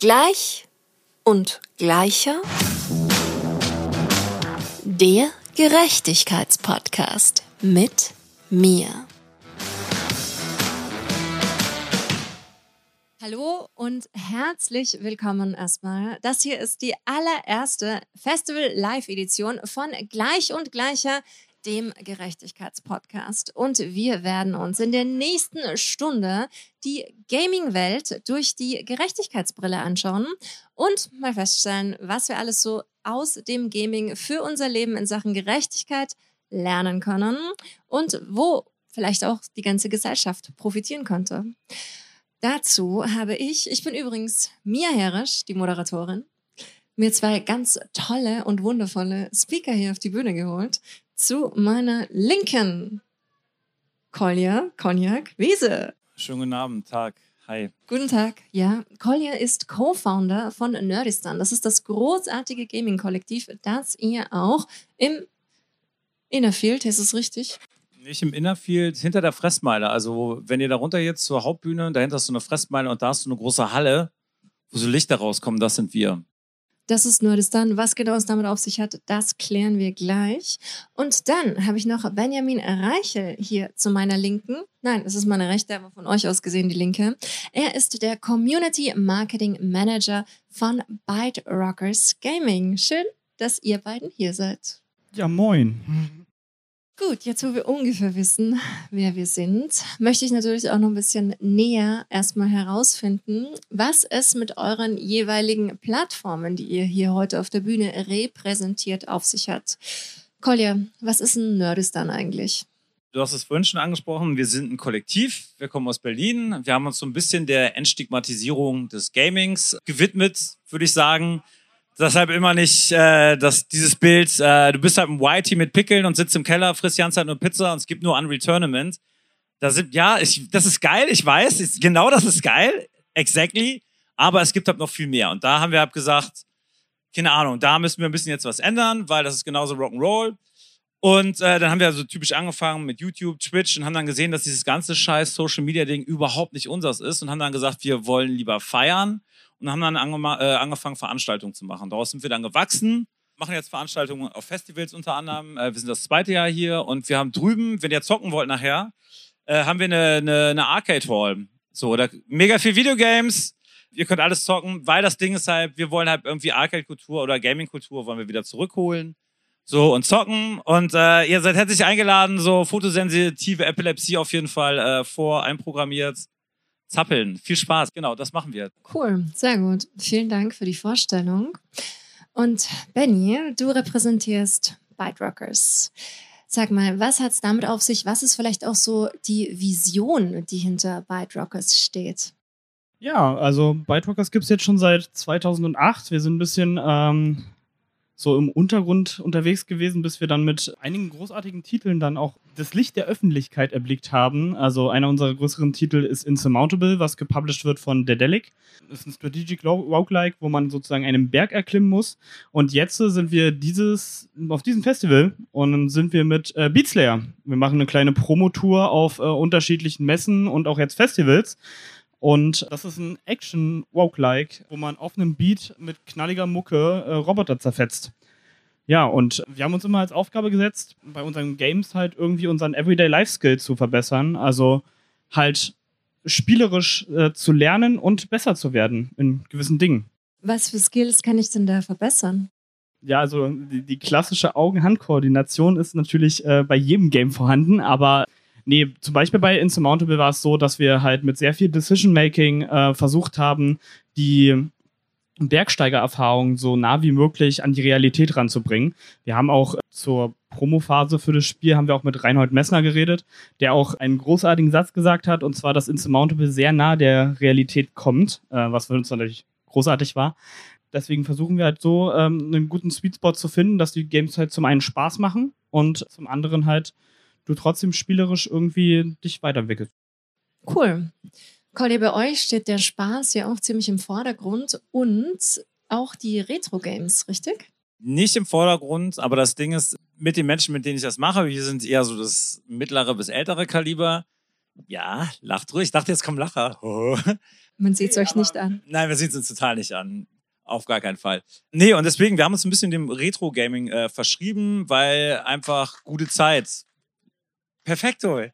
Gleich und gleicher. Der Gerechtigkeitspodcast mit mir. Hallo und herzlich willkommen erstmal. Das hier ist die allererste Festival Live Edition von Gleich und Gleicher, dem Gerechtigkeitspodcast. Und wir werden uns in der nächsten Stunde die Gaming-Welt durch die Gerechtigkeitsbrille anschauen und mal feststellen, was wir alles so aus dem Gaming für unser Leben in Sachen Gerechtigkeit lernen können und wo vielleicht auch die ganze Gesellschaft profitieren könnte. Dazu habe ich, ich bin übrigens Mia Herrisch, die Moderatorin, mir zwei ganz tolle und wundervolle Speaker hier auf die Bühne geholt zu meiner Linken. Kolja, Cognac, Wiese. Schönen guten Abend, Tag. Hi. Guten Tag. Ja, Kolja ist Co-Founder von Nerdistan. Das ist das großartige Gaming-Kollektiv, das ihr auch im Innerfield, ist es richtig? Nicht im Innerfield, hinter der Fressmeile. Also, wenn ihr da runter jetzt zur Hauptbühne, dahinter hast du eine Fressmeile und da hast du eine große Halle, wo so Lichter rauskommen, das sind wir. Das ist Nordistan. Was genau es damit auf sich hat, das klären wir gleich. Und dann habe ich noch Benjamin Reichel hier zu meiner Linken. Nein, es ist meine rechte, aber von euch aus gesehen die linke. Er ist der Community Marketing Manager von Byte Rockers Gaming. Schön, dass ihr beiden hier seid. Ja, moin. Gut, jetzt wo wir ungefähr wissen, wer wir sind, möchte ich natürlich auch noch ein bisschen näher erstmal herausfinden, was es mit euren jeweiligen Plattformen, die ihr hier heute auf der Bühne repräsentiert, auf sich hat. Kolja, was ist ein Nerdistan eigentlich? Du hast es vorhin schon angesprochen, wir sind ein Kollektiv, wir kommen aus Berlin, wir haben uns so ein bisschen der Entstigmatisierung des Gamings gewidmet, würde ich sagen deshalb immer nicht äh, dass dieses Bild, äh, du bist halt ein Whitey mit Pickeln und sitzt im Keller, frisst die ganze Zeit nur Pizza und es gibt nur Unreal Tournament. Da sind, ja, ich, das ist geil, ich weiß, ich, genau das ist geil, exactly, aber es gibt halt noch viel mehr. Und da haben wir halt gesagt, keine Ahnung, da müssen wir ein bisschen jetzt was ändern, weil das ist genauso Rock'n'Roll. Und äh, dann haben wir so typisch angefangen mit YouTube, Twitch und haben dann gesehen, dass dieses ganze scheiß Social Media Ding überhaupt nicht unseres ist und haben dann gesagt, wir wollen lieber feiern und haben dann äh, angefangen, Veranstaltungen zu machen. Daraus sind wir dann gewachsen, machen jetzt Veranstaltungen auf Festivals unter anderem. Äh, wir sind das zweite Jahr hier und wir haben drüben, wenn ihr zocken wollt nachher, äh, haben wir eine, eine, eine Arcade Hall. So, da mega viel Videogames. Ihr könnt alles zocken, weil das Ding ist halt, wir wollen halt irgendwie Arcade-Kultur oder Gaming-Kultur wollen wir wieder zurückholen. So, und zocken. Und äh, ihr seid herzlich eingeladen, so fotosensitive Epilepsie auf jeden Fall äh, vor einprogrammiert zappeln. Viel Spaß, genau, das machen wir. Cool, sehr gut. Vielen Dank für die Vorstellung. Und Benny, du repräsentierst Byte Rockers. Sag mal, was hat es damit auf sich? Was ist vielleicht auch so die Vision, die hinter Byte Rockers steht? Ja, also Byte Rockers gibt es jetzt schon seit 2008. Wir sind ein bisschen ähm, so im Untergrund unterwegs gewesen, bis wir dann mit einigen großartigen Titeln dann auch das Licht der Öffentlichkeit erblickt haben. Also einer unserer größeren Titel ist Insurmountable, was gepublished wird von Dedelic. Das ist ein Strategic Roguelike, wo man sozusagen einen Berg erklimmen muss. Und jetzt sind wir dieses, auf diesem Festival und sind wir mit äh, Beat Slayer. Wir machen eine kleine Promotour auf äh, unterschiedlichen Messen und auch jetzt Festivals. Und das ist ein Action-Woke-like, wo man auf einem Beat mit knalliger Mucke äh, Roboter zerfetzt. Ja, und wir haben uns immer als Aufgabe gesetzt, bei unseren Games halt irgendwie unseren Everyday Life Skill zu verbessern. Also halt spielerisch äh, zu lernen und besser zu werden in gewissen Dingen. Was für Skills kann ich denn da verbessern? Ja, also die, die klassische Augen-Hand-Koordination ist natürlich äh, bei jedem Game vorhanden, aber Nee, zum Beispiel bei Insurmountable war es so, dass wir halt mit sehr viel Decision-Making äh, versucht haben, die Bergsteigererfahrung so nah wie möglich an die Realität ranzubringen. Wir haben auch zur Promophase für das Spiel haben wir auch mit Reinhold Messner geredet, der auch einen großartigen Satz gesagt hat, und zwar, dass Insurmountable sehr nah der Realität kommt, äh, was für uns natürlich großartig war. Deswegen versuchen wir halt so ähm, einen guten Sweet Spot zu finden, dass die Games halt zum einen Spaß machen und zum anderen halt du trotzdem spielerisch irgendwie dich weiterentwickelst. Cool. Colli, bei euch steht der Spaß ja auch ziemlich im Vordergrund und auch die Retro-Games, richtig? Nicht im Vordergrund, aber das Ding ist, mit den Menschen, mit denen ich das mache, wir sind eher so das mittlere bis ältere Kaliber. Ja, lacht ruhig. Ich dachte, jetzt kommt Lacher. Oh. Man sieht es euch nicht an. Nein, wir sehen es uns total nicht an. Auf gar keinen Fall. Nee, und deswegen, wir haben uns ein bisschen dem Retro-Gaming äh, verschrieben, weil einfach gute Zeit. Perfekto.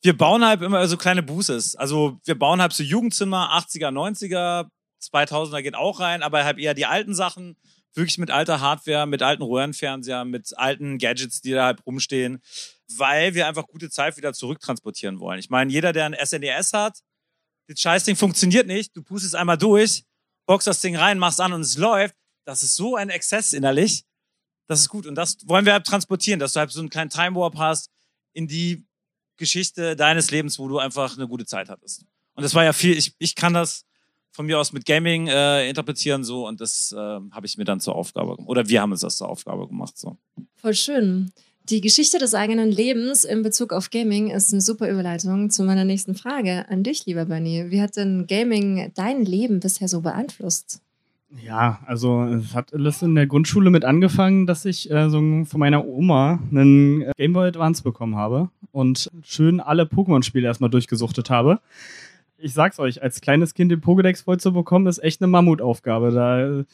Wir bauen halt immer so kleine Boosters. Also wir bauen halt so Jugendzimmer, 80er, 90er, 2000er geht auch rein, aber halt eher die alten Sachen, wirklich mit alter Hardware, mit alten Röhrenfernseher, mit alten Gadgets, die da halt rumstehen, weil wir einfach gute Zeit wieder zurücktransportieren wollen. Ich meine, jeder, der ein SNES hat, das Scheißding funktioniert nicht, du pustest einmal durch, boxst das Ding rein, machst an und es läuft. Das ist so ein Exzess innerlich. Das ist gut. Und das wollen wir halt transportieren, dass du halt so einen kleinen Time Warp hast in die Geschichte deines Lebens, wo du einfach eine gute Zeit hattest. Und das war ja viel, ich, ich kann das von mir aus mit Gaming äh, interpretieren so und das äh, habe ich mir dann zur Aufgabe gemacht. Oder wir haben uns das zur Aufgabe gemacht. So. Voll schön. Die Geschichte des eigenen Lebens in Bezug auf Gaming ist eine super Überleitung zu meiner nächsten Frage an dich, lieber Bernie. Wie hat denn Gaming dein Leben bisher so beeinflusst? Ja, also es hat alles in der Grundschule mit angefangen, dass ich äh, so von meiner Oma einen äh, Game Boy Advance bekommen habe und schön alle Pokémon-Spiele erstmal durchgesuchtet habe. Ich sag's euch, als kleines Kind den Pokédex voll zu bekommen, ist echt eine Mammutaufgabe. Da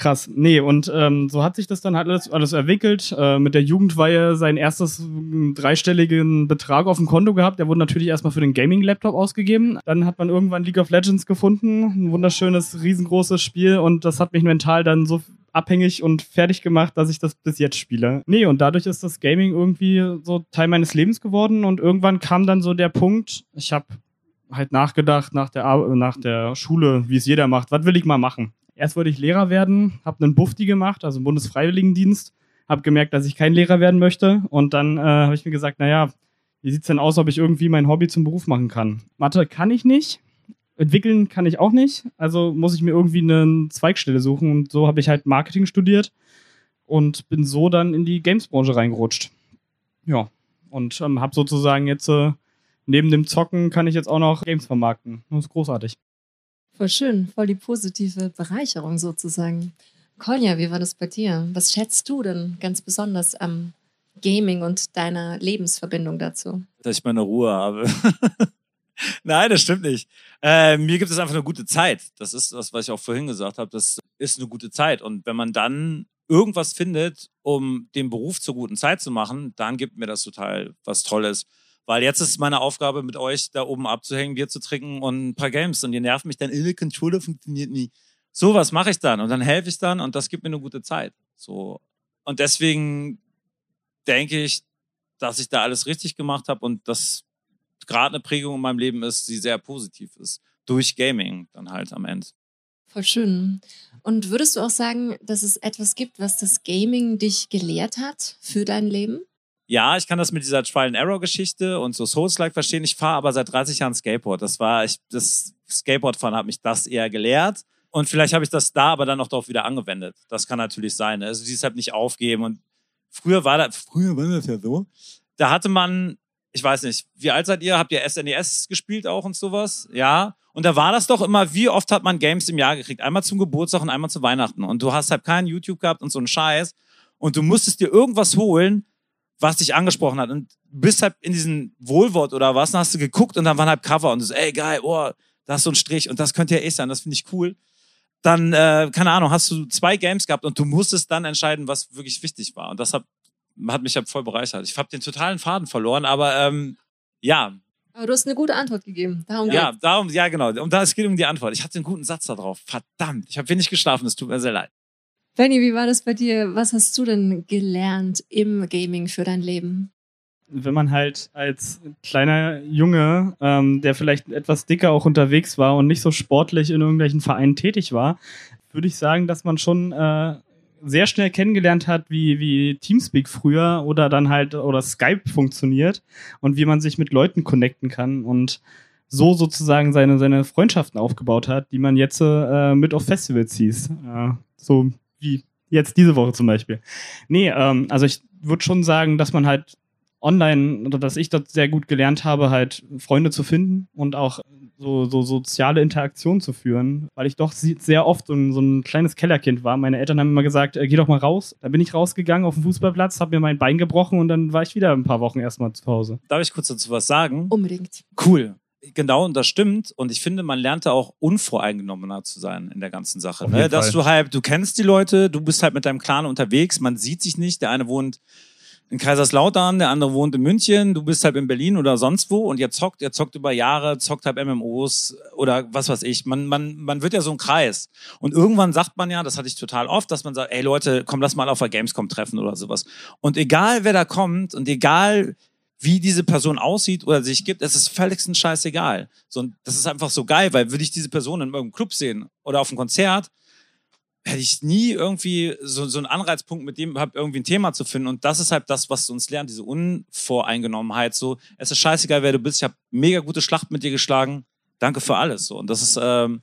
Krass. Nee, und ähm, so hat sich das dann halt alles, alles entwickelt. Äh, mit der Jugendweihe sein erstes dreistelligen Betrag auf dem Konto gehabt. Der wurde natürlich erstmal für den Gaming-Laptop ausgegeben. Dann hat man irgendwann League of Legends gefunden. Ein wunderschönes, riesengroßes Spiel. Und das hat mich mental dann so abhängig und fertig gemacht, dass ich das bis jetzt spiele. Nee, und dadurch ist das Gaming irgendwie so Teil meines Lebens geworden. Und irgendwann kam dann so der Punkt, ich habe halt nachgedacht nach der, Ar nach der Schule, wie es jeder macht. Was will ich mal machen? Erst wollte ich Lehrer werden, habe einen Bufti gemacht, also einen Bundesfreiwilligendienst, habe gemerkt, dass ich kein Lehrer werden möchte und dann äh, habe ich mir gesagt, naja, wie sieht's denn aus, ob ich irgendwie mein Hobby zum Beruf machen kann? Mathe kann ich nicht, entwickeln kann ich auch nicht, also muss ich mir irgendwie eine Zweigstelle suchen und so habe ich halt Marketing studiert und bin so dann in die Gamesbranche reingerutscht. Ja, und ähm, habe sozusagen jetzt äh, neben dem Zocken kann ich jetzt auch noch Games vermarkten. Das ist großartig. Voll schön, voll die positive Bereicherung sozusagen. Kolja, wie war das bei dir? Was schätzt du denn ganz besonders am Gaming und deiner Lebensverbindung dazu? Dass ich meine Ruhe habe. Nein, das stimmt nicht. Äh, mir gibt es einfach eine gute Zeit. Das ist das, was ich auch vorhin gesagt habe. Das ist eine gute Zeit. Und wenn man dann irgendwas findet, um den Beruf zur guten Zeit zu machen, dann gibt mir das total was Tolles. Weil jetzt ist meine Aufgabe, mit euch da oben abzuhängen, Bier zu trinken und ein paar Games. Und ihr nervt mich dann, der Controller funktioniert nie. So was mache ich dann und dann helfe ich dann und das gibt mir eine gute Zeit. So. Und deswegen denke ich, dass ich da alles richtig gemacht habe und dass gerade eine Prägung in meinem Leben ist, die sehr positiv ist. Durch Gaming dann halt am Ende. Voll schön. Und würdest du auch sagen, dass es etwas gibt, was das Gaming dich gelehrt hat für dein Leben? Ja, ich kann das mit dieser Trial-and-Error-Geschichte und so Souls-like verstehen. Ich fahre aber seit 30 Jahren Skateboard. Das war, ich, das Skateboardfahren hat mich das eher gelehrt. Und vielleicht habe ich das da aber dann auch darauf wieder angewendet. Das kann natürlich sein. Also deshalb nicht aufgeben. Und früher war das, früher war das ja so. Da hatte man, ich weiß nicht, wie alt seid ihr? Habt ihr SNES e gespielt auch und sowas? Ja. Und da war das doch immer, wie oft hat man Games im Jahr gekriegt? Einmal zum Geburtstag und einmal zu Weihnachten. Und du hast halt keinen YouTube gehabt und so einen Scheiß. Und du musstest dir irgendwas holen, was dich angesprochen hat. Und bist halt in diesen Wohlwort oder was, dann hast du geguckt und dann waren halt Cover und du so, ey, geil, oh, da ist so ein Strich und das könnte ja eh sein, das finde ich cool. Dann, äh, keine Ahnung, hast du zwei Games gehabt und du musstest dann entscheiden, was wirklich wichtig war. Und das hat, hat mich halt voll bereichert. Ich habe den totalen Faden verloren, aber ähm, ja. Aber du hast eine gute Antwort gegeben. Darum ja, geht's. darum, ja, genau. Und da, es geht um die Antwort. Ich hatte einen guten Satz da drauf. Verdammt, ich habe wenig geschlafen, es tut mir sehr leid. Benny, wie war das bei dir? Was hast du denn gelernt im Gaming für dein Leben? Wenn man halt als kleiner Junge, ähm, der vielleicht etwas dicker auch unterwegs war und nicht so sportlich in irgendwelchen Vereinen tätig war, würde ich sagen, dass man schon äh, sehr schnell kennengelernt hat, wie, wie Teamspeak früher oder dann halt oder Skype funktioniert und wie man sich mit Leuten connecten kann und so sozusagen seine, seine Freundschaften aufgebaut hat, die man jetzt äh, mit auf Festivals hieß. Äh, so wie jetzt diese Woche zum Beispiel. Nee, ähm, also ich würde schon sagen, dass man halt online, oder dass ich dort sehr gut gelernt habe, halt Freunde zu finden und auch so, so soziale Interaktion zu führen, weil ich doch sehr oft so ein, so ein kleines Kellerkind war. Meine Eltern haben immer gesagt, äh, geh doch mal raus. Da bin ich rausgegangen auf den Fußballplatz, habe mir mein Bein gebrochen und dann war ich wieder ein paar Wochen erstmal zu Hause. Darf ich kurz dazu was sagen? Unbedingt. Cool. Genau, und das stimmt. Und ich finde, man lernt da auch unvoreingenommener zu sein in der ganzen Sache. Ne? Dass du halt, du kennst die Leute, du bist halt mit deinem Clan unterwegs, man sieht sich nicht. Der eine wohnt in Kaiserslautern, der andere wohnt in München, du bist halt in Berlin oder sonst wo und ihr zockt, ihr zockt über Jahre, zockt halt MMOs oder was weiß ich. Man, man, man wird ja so ein Kreis. Und irgendwann sagt man ja, das hatte ich total oft, dass man sagt, ey Leute, komm, lass mal auf der Gamescom treffen oder sowas. Und egal wer da kommt und egal wie diese Person aussieht oder sich gibt, es ist völligstens scheißegal. So, und das ist einfach so geil, weil würde ich diese Person in irgendeinem Club sehen oder auf einem Konzert, hätte ich nie irgendwie so, so einen Anreizpunkt, mit dem überhaupt irgendwie ein Thema zu finden. Und das ist halt das, was uns lernt, diese Unvoreingenommenheit. So, es ist scheißegal, wer du bist. Ich habe mega gute Schlacht mit dir geschlagen. Danke für alles. So. Und das ist, ähm,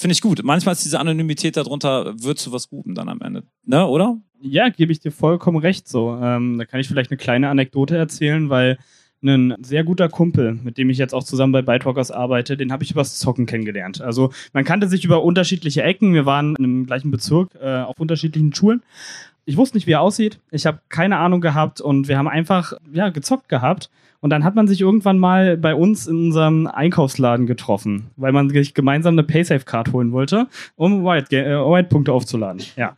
finde ich gut. Manchmal ist diese Anonymität darunter, wird zu was Gutem dann am Ende. Ne, oder? Ja, gebe ich dir vollkommen recht. So, ähm, da kann ich vielleicht eine kleine Anekdote erzählen, weil ein sehr guter Kumpel, mit dem ich jetzt auch zusammen bei Bytalkers arbeite, den habe ich übers Zocken kennengelernt. Also man kannte sich über unterschiedliche Ecken. Wir waren im gleichen Bezirk äh, auf unterschiedlichen Schulen. Ich wusste nicht, wie er aussieht. Ich habe keine Ahnung gehabt und wir haben einfach ja gezockt gehabt. Und dann hat man sich irgendwann mal bei uns in unserem Einkaufsladen getroffen, weil man sich gemeinsam eine Paysafe-Card holen wollte, um White-Punkte äh, aufzuladen. Ja.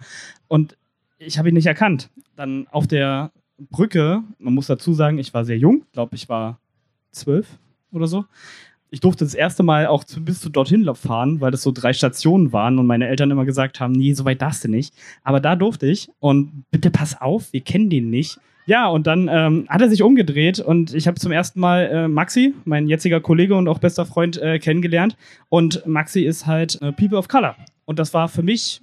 Und ich habe ihn nicht erkannt. Dann auf der Brücke, man muss dazu sagen, ich war sehr jung, glaube ich war zwölf oder so. Ich durfte das erste Mal auch bis zu dorthin fahren, weil das so drei Stationen waren und meine Eltern immer gesagt haben, nee, so weit darfst du nicht. Aber da durfte ich und bitte pass auf, wir kennen den nicht. Ja, und dann ähm, hat er sich umgedreht und ich habe zum ersten Mal äh, Maxi, mein jetziger Kollege und auch bester Freund, äh, kennengelernt. Und Maxi ist halt äh, People of Color. Und das war für mich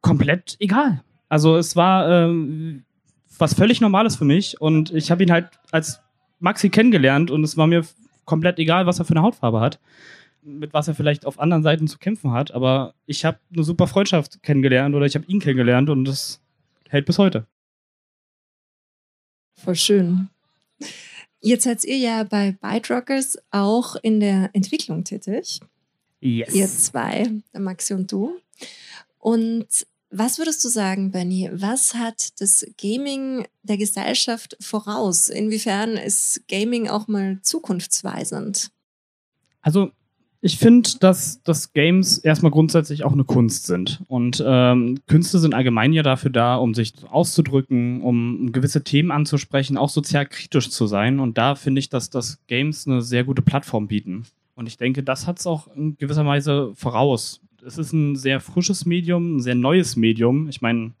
komplett egal. Also es war, ähm, was völlig Normales für mich. Und ich habe ihn halt als Maxi kennengelernt und es war mir komplett egal, was er für eine Hautfarbe hat, mit was er vielleicht auf anderen Seiten zu kämpfen hat. Aber ich habe eine super Freundschaft kennengelernt oder ich habe ihn kennengelernt und das hält bis heute. Voll schön. Jetzt seid ihr ja bei Byte Rockers auch in der Entwicklung tätig. Yes. Ihr zwei, der Maxi und du. Und was würdest du sagen, Benny? Was hat das Gaming der Gesellschaft voraus? Inwiefern ist Gaming auch mal zukunftsweisend? Also ich finde, dass, dass Games erstmal grundsätzlich auch eine Kunst sind. Und ähm, Künste sind allgemein ja dafür da, um sich auszudrücken, um gewisse Themen anzusprechen, auch sozial kritisch zu sein. Und da finde ich, dass, dass Games eine sehr gute Plattform bieten. Und ich denke, das hat es auch in gewisser Weise voraus es ist ein sehr frisches Medium, ein sehr neues Medium. Ich meine,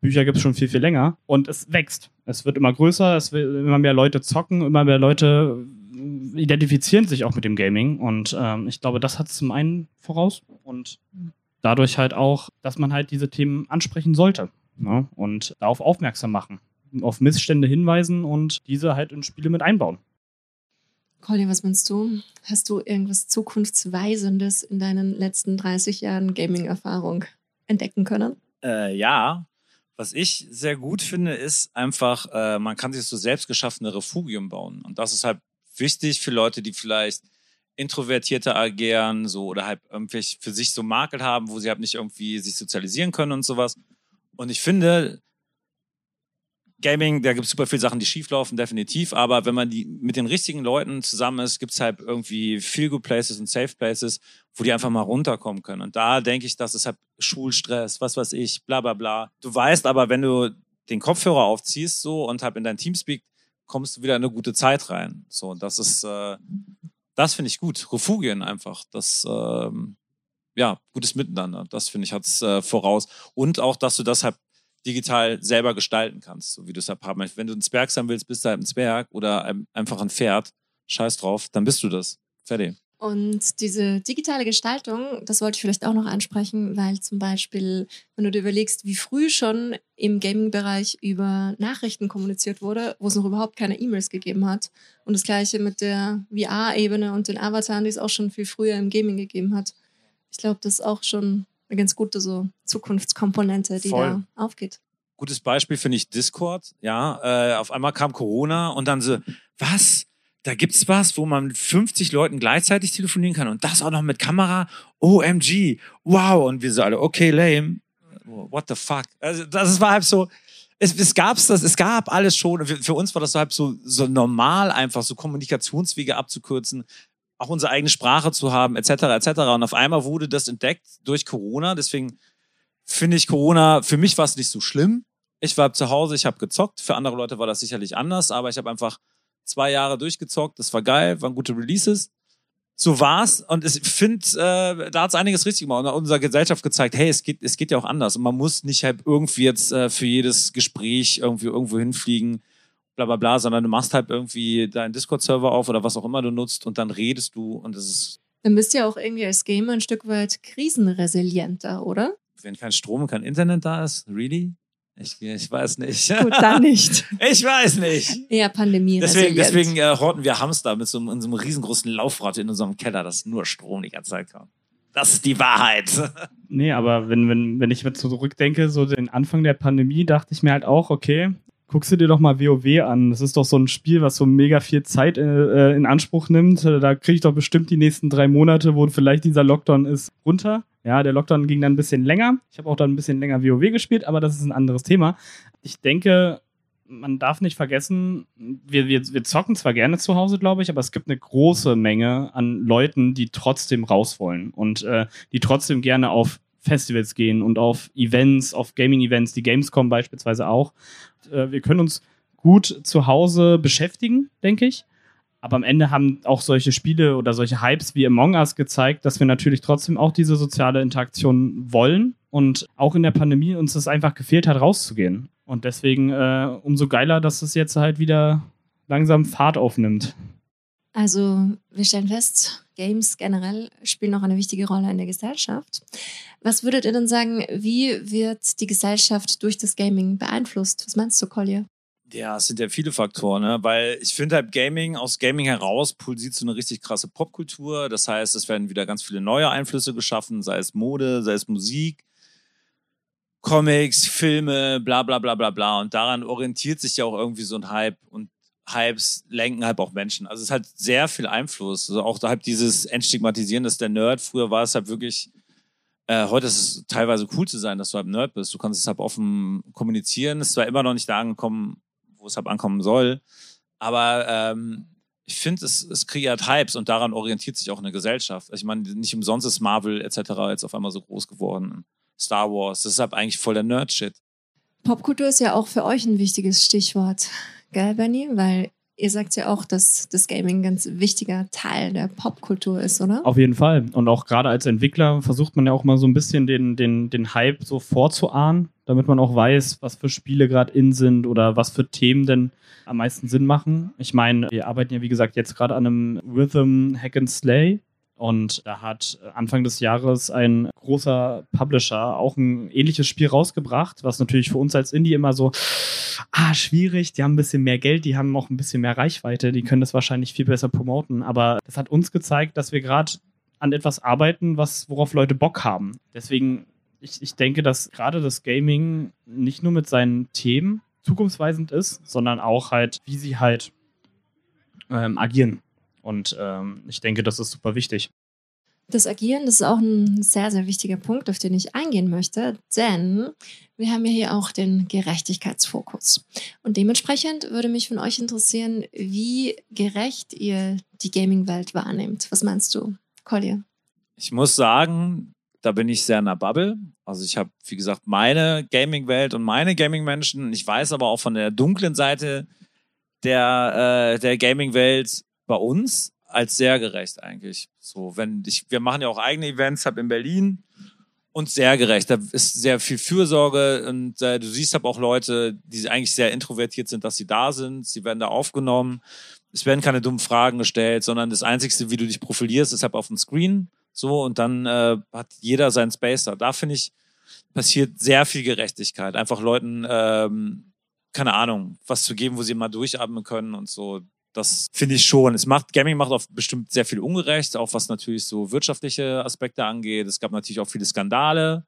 Bücher gibt es schon viel, viel länger. Und es wächst. Es wird immer größer, es will immer mehr Leute zocken, immer mehr Leute identifizieren sich auch mit dem Gaming. Und ähm, ich glaube, das hat es zum einen voraus. Und dadurch halt auch, dass man halt diese Themen ansprechen sollte. Ne? Und darauf aufmerksam machen. Auf Missstände hinweisen und diese halt in Spiele mit einbauen. Colin, was meinst du? Hast du irgendwas Zukunftsweisendes in deinen letzten 30 Jahren Gaming-Erfahrung entdecken können? Äh, ja. Was ich sehr gut finde, ist einfach, äh, man kann sich so selbst geschaffene Refugien bauen. Und das ist halt wichtig für Leute, die vielleicht introvertierter agieren, so oder halt irgendwie für sich so Makel haben, wo sie halt nicht irgendwie sich sozialisieren können und sowas. Und ich finde, Gaming, da gibt es super viele Sachen, die schieflaufen, definitiv. Aber wenn man die mit den richtigen Leuten zusammen ist, gibt es halt irgendwie feel good places und safe places, wo die einfach mal runterkommen können. Und da denke ich, dass es halt Schulstress, was weiß ich, bla bla bla. Du weißt aber, wenn du den Kopfhörer aufziehst so und halt in dein Teamspeak, kommst du wieder in eine gute Zeit rein. So, und das ist, äh, das finde ich gut. Refugien einfach. Das, ähm, ja, gutes Miteinander. Das finde ich hat's äh, voraus. Und auch, dass du das halt digital selber gestalten kannst, so wie du es halt haben möchtest. Wenn du ein Zwerg sein willst, bist du halt ein Zwerg oder einfach ein Pferd, scheiß drauf, dann bist du das. Fertig. Und diese digitale Gestaltung, das wollte ich vielleicht auch noch ansprechen, weil zum Beispiel, wenn du dir überlegst, wie früh schon im Gaming-Bereich über Nachrichten kommuniziert wurde, wo es noch überhaupt keine E-Mails gegeben hat. Und das gleiche mit der VR-Ebene und den Avataren, die es auch schon viel früher im Gaming gegeben hat. Ich glaube, das ist auch schon eine ganz gute so Zukunftskomponente, die Voll. da aufgeht. Gutes Beispiel finde ich Discord. Ja, äh, auf einmal kam Corona und dann so, was? Da gibt's was, wo man mit 50 Leuten gleichzeitig telefonieren kann und das auch noch mit Kamera. OMG, wow! Und wir so alle, okay, lame. What the fuck? Also das war halt so. Es, es gab's das, es gab alles schon. Für, für uns war das so halb so, so normal, einfach so Kommunikationswege abzukürzen, auch unsere eigene Sprache zu haben, etc. etc. Und auf einmal wurde das entdeckt durch Corona. Deswegen finde ich Corona, für mich war es nicht so schlimm. Ich war zu Hause, ich habe gezockt. Für andere Leute war das sicherlich anders, aber ich habe einfach zwei Jahre durchgezockt. Das war geil, waren gute Releases. So war's. Und ich finde, äh, da hat's einiges richtig gemacht und unserer Gesellschaft gezeigt, hey, es geht, es geht ja auch anders. Und man muss nicht halt irgendwie jetzt äh, für jedes Gespräch irgendwie irgendwo hinfliegen, bla bla bla, sondern du machst halt irgendwie deinen Discord-Server auf oder was auch immer du nutzt und dann redest du und das ist. Dann bist du ja auch irgendwie als Gamer ein Stück weit krisenresilienter, oder? Wenn kein Strom und kein Internet da ist, really? Ich, ich weiß nicht. Gut, dann nicht. Ich weiß nicht. Ja, Pandemie. Deswegen, deswegen äh, horten wir Hamster mit so, in so einem riesengroßen Laufrad in unserem Keller, dass nur Strom die ganze Zeit kommt. Das ist die Wahrheit. Nee, aber wenn, wenn, wenn ich jetzt zurückdenke, so den Anfang der Pandemie, dachte ich mir halt auch, okay, guckst du dir doch mal WoW an. Das ist doch so ein Spiel, was so mega viel Zeit äh, in Anspruch nimmt. Da kriege ich doch bestimmt die nächsten drei Monate, wo vielleicht dieser Lockdown ist, runter. Ja, der Lockdown ging dann ein bisschen länger. Ich habe auch dann ein bisschen länger WoW gespielt, aber das ist ein anderes Thema. Ich denke, man darf nicht vergessen, wir, wir, wir zocken zwar gerne zu Hause, glaube ich, aber es gibt eine große Menge an Leuten, die trotzdem raus wollen und äh, die trotzdem gerne auf Festivals gehen und auf Events, auf Gaming-Events, die Gamescom beispielsweise auch. Äh, wir können uns gut zu Hause beschäftigen, denke ich. Aber am Ende haben auch solche Spiele oder solche Hypes wie Among Us gezeigt, dass wir natürlich trotzdem auch diese soziale Interaktion wollen und auch in der Pandemie uns das einfach gefehlt hat, rauszugehen. Und deswegen äh, umso geiler, dass es jetzt halt wieder langsam Fahrt aufnimmt. Also wir stellen fest, Games generell spielen noch eine wichtige Rolle in der Gesellschaft. Was würdet ihr denn sagen, wie wird die Gesellschaft durch das Gaming beeinflusst? Was meinst du, Collier? Ja, es sind ja viele Faktoren, ne? weil ich finde halt Gaming, aus Gaming heraus pulsiert so eine richtig krasse Popkultur. Das heißt, es werden wieder ganz viele neue Einflüsse geschaffen, sei es Mode, sei es Musik, Comics, Filme, bla bla bla bla bla. Und daran orientiert sich ja auch irgendwie so ein Hype. Und Hypes lenken halt auch Menschen. Also es hat sehr viel Einfluss. Also auch halt dieses Entstigmatisieren, dass der Nerd, früher war es halt wirklich, äh, heute ist es teilweise cool zu sein, dass du halt Nerd bist. Du kannst es halt offen kommunizieren. Es ist zwar immer noch nicht da angekommen, wo es halt ankommen soll, aber ähm, ich finde, es, es kreiert Hypes und daran orientiert sich auch eine Gesellschaft. Ich meine, nicht umsonst ist Marvel etc. jetzt auf einmal so groß geworden. Star Wars, das ist halt eigentlich voll der Nerd-Shit. Popkultur ist ja auch für euch ein wichtiges Stichwort gell, Benny? Weil ihr sagt ja auch, dass das Gaming ein ganz wichtiger Teil der Popkultur ist, oder? Auf jeden Fall. Und auch gerade als Entwickler versucht man ja auch mal so ein bisschen den, den, den Hype so vorzuahnen, damit man auch weiß, was für Spiele gerade in sind oder was für Themen denn am meisten Sinn machen. Ich meine, wir arbeiten ja, wie gesagt, jetzt gerade an einem Rhythm Hack and Slay. Und da hat Anfang des Jahres ein großer Publisher auch ein ähnliches Spiel rausgebracht, was natürlich für uns als Indie immer so, ah, schwierig, die haben ein bisschen mehr Geld, die haben auch ein bisschen mehr Reichweite, die können das wahrscheinlich viel besser promoten. Aber das hat uns gezeigt, dass wir gerade an etwas arbeiten, was, worauf Leute Bock haben. Deswegen, ich, ich denke, dass gerade das Gaming nicht nur mit seinen Themen zukunftsweisend ist, sondern auch halt, wie sie halt ähm, agieren. Und ähm, ich denke, das ist super wichtig. Das Agieren, das ist auch ein sehr, sehr wichtiger Punkt, auf den ich eingehen möchte, denn wir haben ja hier auch den Gerechtigkeitsfokus. Und dementsprechend würde mich von euch interessieren, wie gerecht ihr die Gaming-Welt wahrnehmt. Was meinst du, Collier? Ich muss sagen, da bin ich sehr in der Bubble. Also ich habe, wie gesagt, meine Gaming-Welt und meine Gaming-Menschen. Ich weiß aber auch von der dunklen Seite der, äh, der Gaming-Welt bei uns als sehr gerecht eigentlich. So, wenn ich, wir machen ja auch eigene Events, hab in Berlin und sehr gerecht. Da ist sehr viel Fürsorge und äh, du siehst aber auch Leute, die eigentlich sehr introvertiert sind, dass sie da sind. Sie werden da aufgenommen. Es werden keine dummen Fragen gestellt, sondern das Einzige, wie du dich profilierst, ist halt auf dem Screen. So, und dann äh, hat jeder seinen Space da. Da finde ich, passiert sehr viel Gerechtigkeit. Einfach Leuten, ähm, keine Ahnung, was zu geben, wo sie mal durchatmen können und so. Das finde ich schon. Es macht, Gaming macht auch bestimmt sehr viel ungerecht, auch was natürlich so wirtschaftliche Aspekte angeht. Es gab natürlich auch viele Skandale.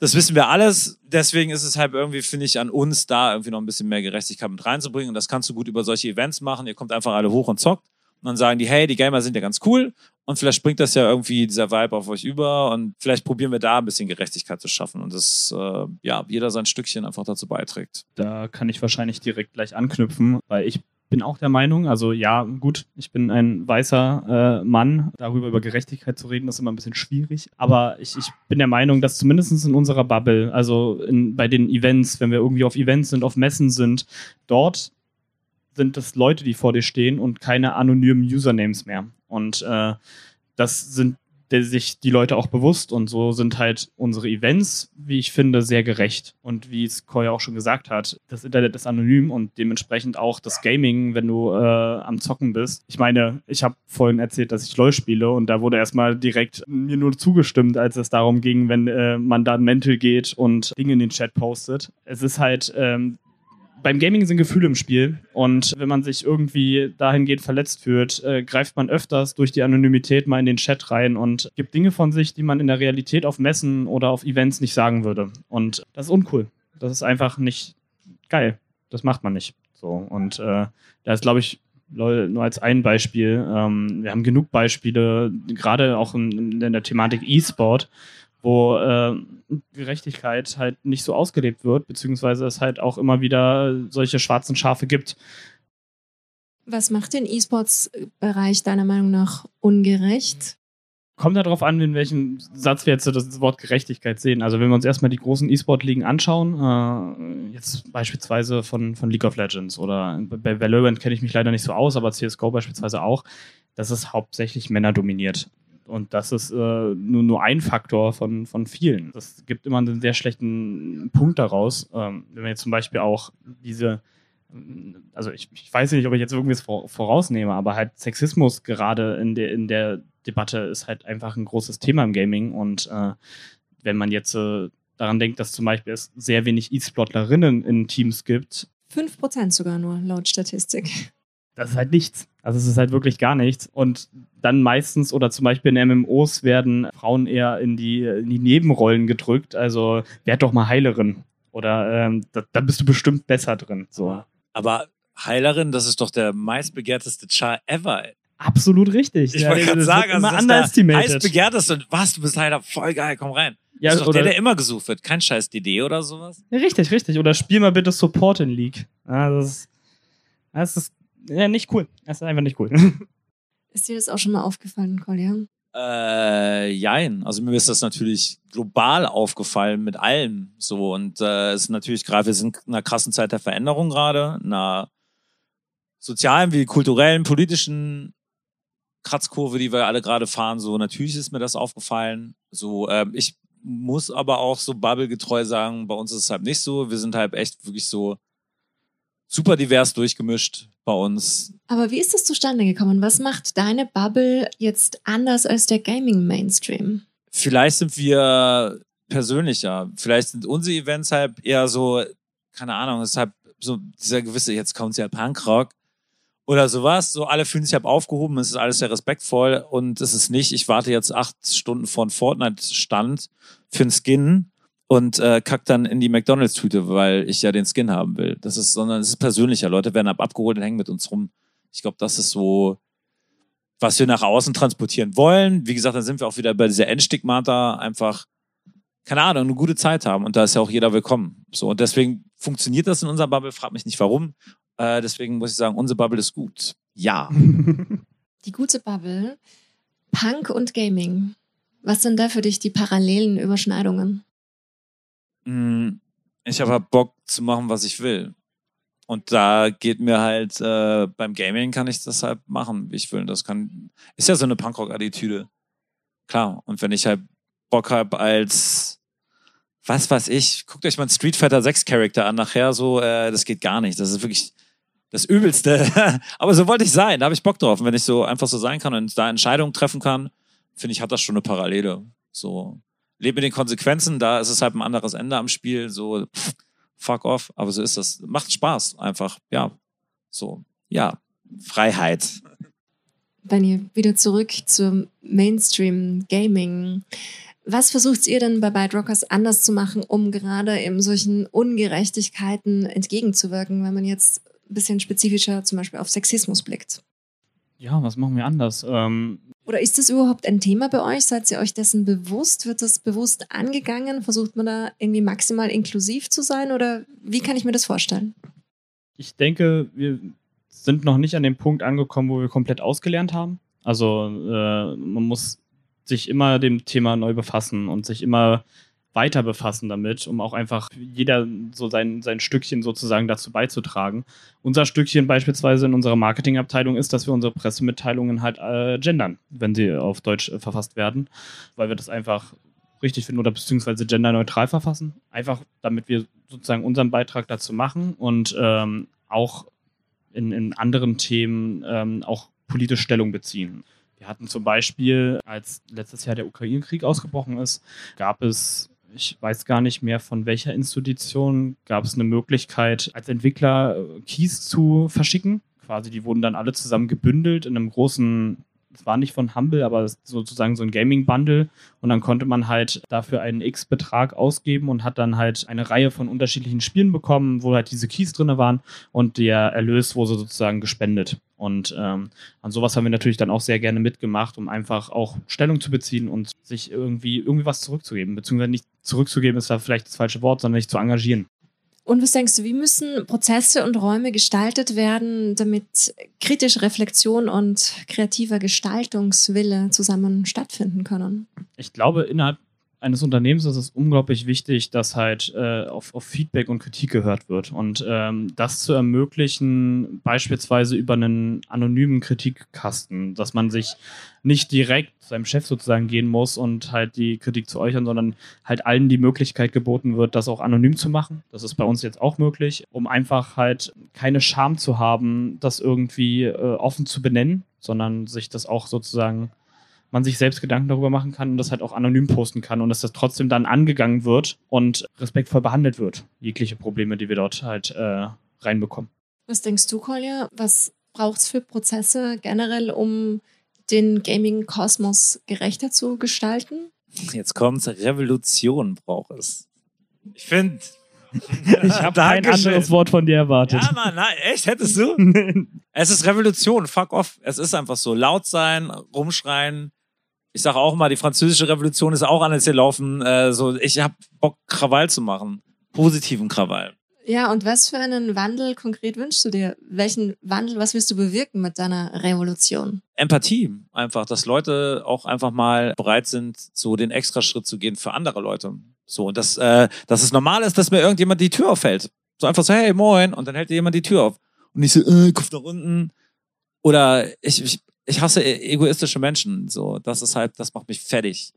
Das wissen wir alles. Deswegen ist es halt irgendwie, finde ich, an uns da irgendwie noch ein bisschen mehr Gerechtigkeit mit reinzubringen. Und das kannst du gut über solche Events machen. Ihr kommt einfach alle hoch und zockt. Und dann sagen die, hey, die Gamer sind ja ganz cool. Und vielleicht springt das ja irgendwie dieser Vibe auf euch über. Und vielleicht probieren wir da ein bisschen Gerechtigkeit zu schaffen. Und dass, äh, ja, jeder sein Stückchen einfach dazu beiträgt. Da kann ich wahrscheinlich direkt gleich anknüpfen, weil ich bin auch der Meinung, also ja, gut, ich bin ein weißer äh, Mann. Darüber über Gerechtigkeit zu reden, ist immer ein bisschen schwierig. Aber ich, ich bin der Meinung, dass zumindest in unserer Bubble, also in, bei den Events, wenn wir irgendwie auf Events sind, auf Messen sind, dort sind es Leute, die vor dir stehen und keine anonymen Usernames mehr. Und äh, das sind der sich die Leute auch bewusst und so sind halt unsere Events, wie ich finde, sehr gerecht. Und wie es Koya auch schon gesagt hat, das Internet ist anonym und dementsprechend auch das Gaming, wenn du äh, am Zocken bist. Ich meine, ich habe vorhin erzählt, dass ich LOL spiele und da wurde erstmal direkt mir nur zugestimmt, als es darum ging, wenn äh, man da mental geht und Dinge in den Chat postet. Es ist halt ähm, beim Gaming sind Gefühle im Spiel und wenn man sich irgendwie dahingehend verletzt fühlt, äh, greift man öfters durch die Anonymität mal in den Chat rein und gibt Dinge von sich, die man in der Realität auf Messen oder auf Events nicht sagen würde. Und das ist uncool. Das ist einfach nicht geil. Das macht man nicht. So und äh, da ist, glaube ich, nur als ein Beispiel. Ähm, wir haben genug Beispiele, gerade auch in, in der Thematik E-Sport, wo äh, Gerechtigkeit halt nicht so ausgelebt wird, beziehungsweise es halt auch immer wieder solche schwarzen Schafe gibt. Was macht den E-Sports-Bereich deiner Meinung nach ungerecht? Kommt darauf an, in welchem Satz wir jetzt das Wort Gerechtigkeit sehen. Also wenn wir uns erstmal die großen E-Sport-Ligen anschauen, äh, jetzt beispielsweise von, von League of Legends oder bei Valorant kenne ich mich leider nicht so aus, aber CSGO beispielsweise auch, das ist hauptsächlich Männer dominiert. Und das ist äh, nur, nur ein Faktor von, von vielen. Das gibt immer einen sehr schlechten Punkt daraus. Ähm, wenn wir jetzt zum Beispiel auch diese, also ich, ich weiß nicht, ob ich jetzt irgendwas vorausnehme, aber halt Sexismus gerade in der, in der Debatte ist halt einfach ein großes Thema im Gaming. Und äh, wenn man jetzt äh, daran denkt, dass zum Beispiel es sehr wenig E-Sportlerinnen in Teams gibt. 5% sogar nur, laut Statistik das ist halt nichts. Also es ist halt wirklich gar nichts. Und dann meistens oder zum Beispiel in MMOs werden Frauen eher in die, in die Nebenrollen gedrückt. Also werd doch mal Heilerin. Oder ähm, da, da, bist du bestimmt besser drin. So. Aber Heilerin, das ist doch der meistbegehrteste Char ever. Absolut richtig. Ich ja, wollte gerade sagen, also immer das ist der heißbegehrteste. Und was, du bist Heiler, voll geil, komm rein. Ja, das ist doch der, der immer gesucht wird. Kein scheiß DD oder sowas. Ja, richtig, richtig. Oder spiel mal bitte Support in League. Ja, das, das ist ja, nicht cool. Das ist einfach nicht cool. Ist dir das auch schon mal aufgefallen, Kolja? Äh, jein. Also mir ist das natürlich global aufgefallen mit allem so. Und äh, es ist natürlich gerade, wir sind in einer krassen Zeit der Veränderung gerade, einer sozialen wie kulturellen, politischen Kratzkurve, die wir alle gerade fahren. So, natürlich ist mir das aufgefallen. So, äh, ich muss aber auch so bubblegetreu sagen, bei uns ist es halt nicht so. Wir sind halt echt wirklich so super divers durchgemischt bei uns. Aber wie ist das zustande gekommen? Was macht deine Bubble jetzt anders als der Gaming-Mainstream? Vielleicht sind wir persönlicher. Vielleicht sind unsere Events halt eher so, keine Ahnung, es ist halt so dieser gewisse, jetzt kommt ja Punkrock oder sowas. So alle fühlen sich halt aufgehoben, es ist alles sehr respektvoll und es ist nicht, ich warte jetzt acht Stunden vor Fortnite-Stand für einen Skin und äh, kackt dann in die McDonalds-Tüte, weil ich ja den Skin haben will. Das ist, sondern es ist persönlicher. Leute werden ab abgeholt und hängen mit uns rum. Ich glaube, das ist so, was wir nach außen transportieren wollen. Wie gesagt, dann sind wir auch wieder bei dieser Endstigmata einfach, keine Ahnung, eine gute Zeit haben. Und da ist ja auch jeder willkommen. So, und deswegen funktioniert das in unserer Bubble. Frag mich nicht warum. Äh, deswegen muss ich sagen, unsere Bubble ist gut. Ja. Die gute Bubble. Punk und Gaming. Was sind da für dich die parallelen Überschneidungen? Hm, ich habe halt Bock zu machen, was ich will. Und da geht mir halt, äh, beim Gaming kann ich das halt machen, wie ich will. Das kann, ist ja so eine Punkrock-Attitüde. Klar. Und wenn ich halt Bock habe als, was weiß ich, guckt euch mal einen Street Fighter 6 Charakter an nachher, so, äh, das geht gar nicht. Das ist wirklich das Übelste. Aber so wollte ich sein. Da habe ich Bock drauf. Und wenn ich so einfach so sein kann und da Entscheidungen treffen kann, finde ich, hat das schon eine Parallele. So lebe mit den Konsequenzen, da ist es halt ein anderes Ende am Spiel, so pff, fuck off, aber so ist das. Macht Spaß einfach, ja. So, ja, Freiheit. Wenn ihr wieder zurück zum Mainstream Gaming. Was versucht ihr denn bei Byte Rockers anders zu machen, um gerade eben solchen Ungerechtigkeiten entgegenzuwirken, wenn man jetzt ein bisschen spezifischer zum Beispiel auf Sexismus blickt? Ja, was machen wir anders? Ähm, Oder ist das überhaupt ein Thema bei euch? Seid ihr euch dessen bewusst? Wird das bewusst angegangen? Versucht man da irgendwie maximal inklusiv zu sein? Oder wie kann ich mir das vorstellen? ich denke, wir sind noch nicht an dem Punkt angekommen, wo wir komplett ausgelernt haben. Also äh, man muss sich immer dem Thema neu befassen und sich immer weiter befassen damit, um auch einfach jeder so sein, sein Stückchen sozusagen dazu beizutragen. Unser Stückchen beispielsweise in unserer Marketingabteilung ist, dass wir unsere Pressemitteilungen halt äh, gendern, wenn sie auf Deutsch äh, verfasst werden, weil wir das einfach richtig finden oder beziehungsweise genderneutral verfassen. Einfach damit wir sozusagen unseren Beitrag dazu machen und ähm, auch in, in anderen Themen ähm, auch politisch Stellung beziehen. Wir hatten zum Beispiel, als letztes Jahr der Ukraine-Krieg ausgebrochen ist, gab es, ich weiß gar nicht mehr von welcher Institution, gab es eine Möglichkeit, als Entwickler äh, Keys zu verschicken. Quasi, die wurden dann alle zusammen gebündelt in einem großen es war nicht von Humble, aber sozusagen so ein Gaming-Bundle. Und dann konnte man halt dafür einen X-Betrag ausgeben und hat dann halt eine Reihe von unterschiedlichen Spielen bekommen, wo halt diese Keys drin waren und der Erlös wurde sozusagen gespendet. Und ähm, an sowas haben wir natürlich dann auch sehr gerne mitgemacht, um einfach auch Stellung zu beziehen und sich irgendwie, irgendwie was zurückzugeben. Beziehungsweise nicht zurückzugeben ist da vielleicht das falsche Wort, sondern nicht zu engagieren. Und was denkst du, wie müssen Prozesse und Räume gestaltet werden, damit kritische Reflexion und kreativer Gestaltungswille zusammen stattfinden können? Ich glaube, innerhalb eines Unternehmens ist es unglaublich wichtig, dass halt äh, auf, auf, Feedback und Kritik gehört wird. Und ähm, das zu ermöglichen, beispielsweise über einen anonymen Kritikkasten, dass man sich nicht direkt seinem Chef sozusagen gehen muss und halt die Kritik zu äußern, sondern halt allen die Möglichkeit geboten wird, das auch anonym zu machen. Das ist bei uns jetzt auch möglich, um einfach halt keine Scham zu haben, das irgendwie äh, offen zu benennen, sondern sich das auch sozusagen man sich selbst Gedanken darüber machen kann und das halt auch anonym posten kann und dass das trotzdem dann angegangen wird und respektvoll behandelt wird. Jegliche Probleme, die wir dort halt äh, reinbekommen. Was denkst du, Kolja? Was braucht es für Prozesse generell, um den Gaming-Kosmos gerechter zu gestalten? Jetzt kommt's, Revolution braucht es. Ich finde. ich habe kein anderes Wort von dir erwartet. Ja, Mann, nein, echt, hättest du? es ist Revolution, fuck off. Es ist einfach so. Laut sein, rumschreien, ich sage auch mal, die französische Revolution ist auch an jetzt hier laufen. Äh, so, ich habe Bock, Krawall zu machen. Positiven Krawall. Ja, und was für einen Wandel konkret wünschst du dir? Welchen Wandel, was willst du bewirken mit deiner Revolution? Empathie. Einfach, dass Leute auch einfach mal bereit sind, so den Extraschritt zu gehen für andere Leute. So, und dass, äh, dass es normal ist, dass mir irgendjemand die Tür auffällt. So einfach so, hey, moin, und dann hält dir jemand die Tür auf. Und ich so, äh, Kopf nach unten. Oder ich, ich ich hasse e-, egoistische Menschen. So, das ist halt, das macht mich fertig.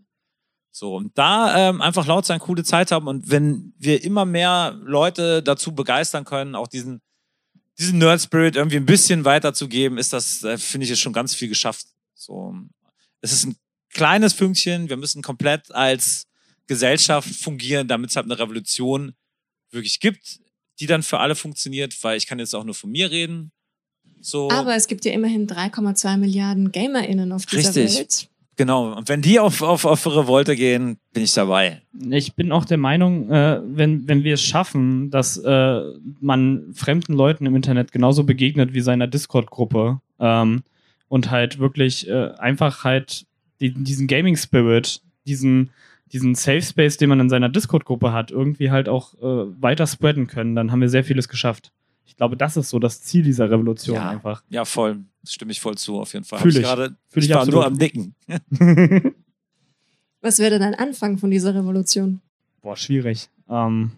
So, und da ähm, einfach laut sein, coole Zeit haben. Und wenn wir immer mehr Leute dazu begeistern können, auch diesen, diesen Nerd-Spirit irgendwie ein bisschen weiterzugeben, ist das, äh, finde ich, ist schon ganz viel geschafft. So, es ist ein kleines Fünkchen. Wir müssen komplett als Gesellschaft fungieren, damit es halt eine Revolution wirklich gibt, die dann für alle funktioniert, weil ich kann jetzt auch nur von mir reden. So. Aber es gibt ja immerhin 3,2 Milliarden GamerInnen auf dieser Richtig. Welt. Genau. Und wenn die auf, auf, auf Revolte gehen, bin ich dabei. Ich bin auch der Meinung, äh, wenn, wenn wir es schaffen, dass äh, man fremden Leuten im Internet genauso begegnet wie seiner Discord-Gruppe ähm, und halt wirklich äh, einfach halt die, diesen Gaming-Spirit, diesen, diesen Safe Space, den man in seiner Discord-Gruppe hat, irgendwie halt auch äh, weiter spreaden können, dann haben wir sehr vieles geschafft. Ich glaube, das ist so das Ziel dieser Revolution Ja. einfach. Ja, voll. Das stimme ich voll zu, auf jeden Fall. Fühl ich. gerade- Fühl ich ich war nur am Nicken. Was wäre denn ein Anfang von dieser Revolution? Boah, schwierig. Ähm,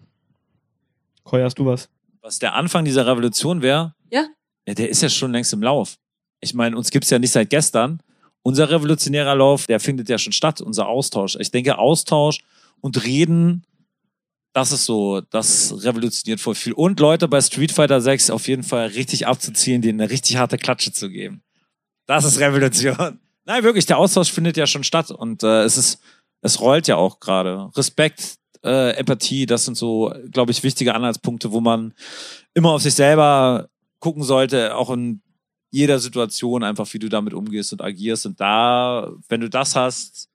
Koy, hast du was? Was der Anfang dieser Revolution wäre, Ja. ja, der ist ja schon längst im Lauf. Ich meine, uns gibt's ja nicht seit gestern. Unser revolutionärer Lauf, der findet ja schon statt, unser Austausch. Ich denke, Austausch und Reden, das ist so, das revolutioniert voll viel. Und Leute bei Street Fighter 6 auf jeden Fall richtig abzuziehen, denen eine richtig harte Klatsche zu geben. Das ist Revolution. Nein, wirklich, der Austausch findet ja schon statt und äh, es ist, es rollt ja auch gerade. Respekt, äh, Empathie, das sind so, glaube ich, wichtige Anhaltspunkte, wo man immer auf sich selber gucken sollte, auch in jeder Situation einfach, wie du damit umgehst und agierst. Und da, wenn du das hast,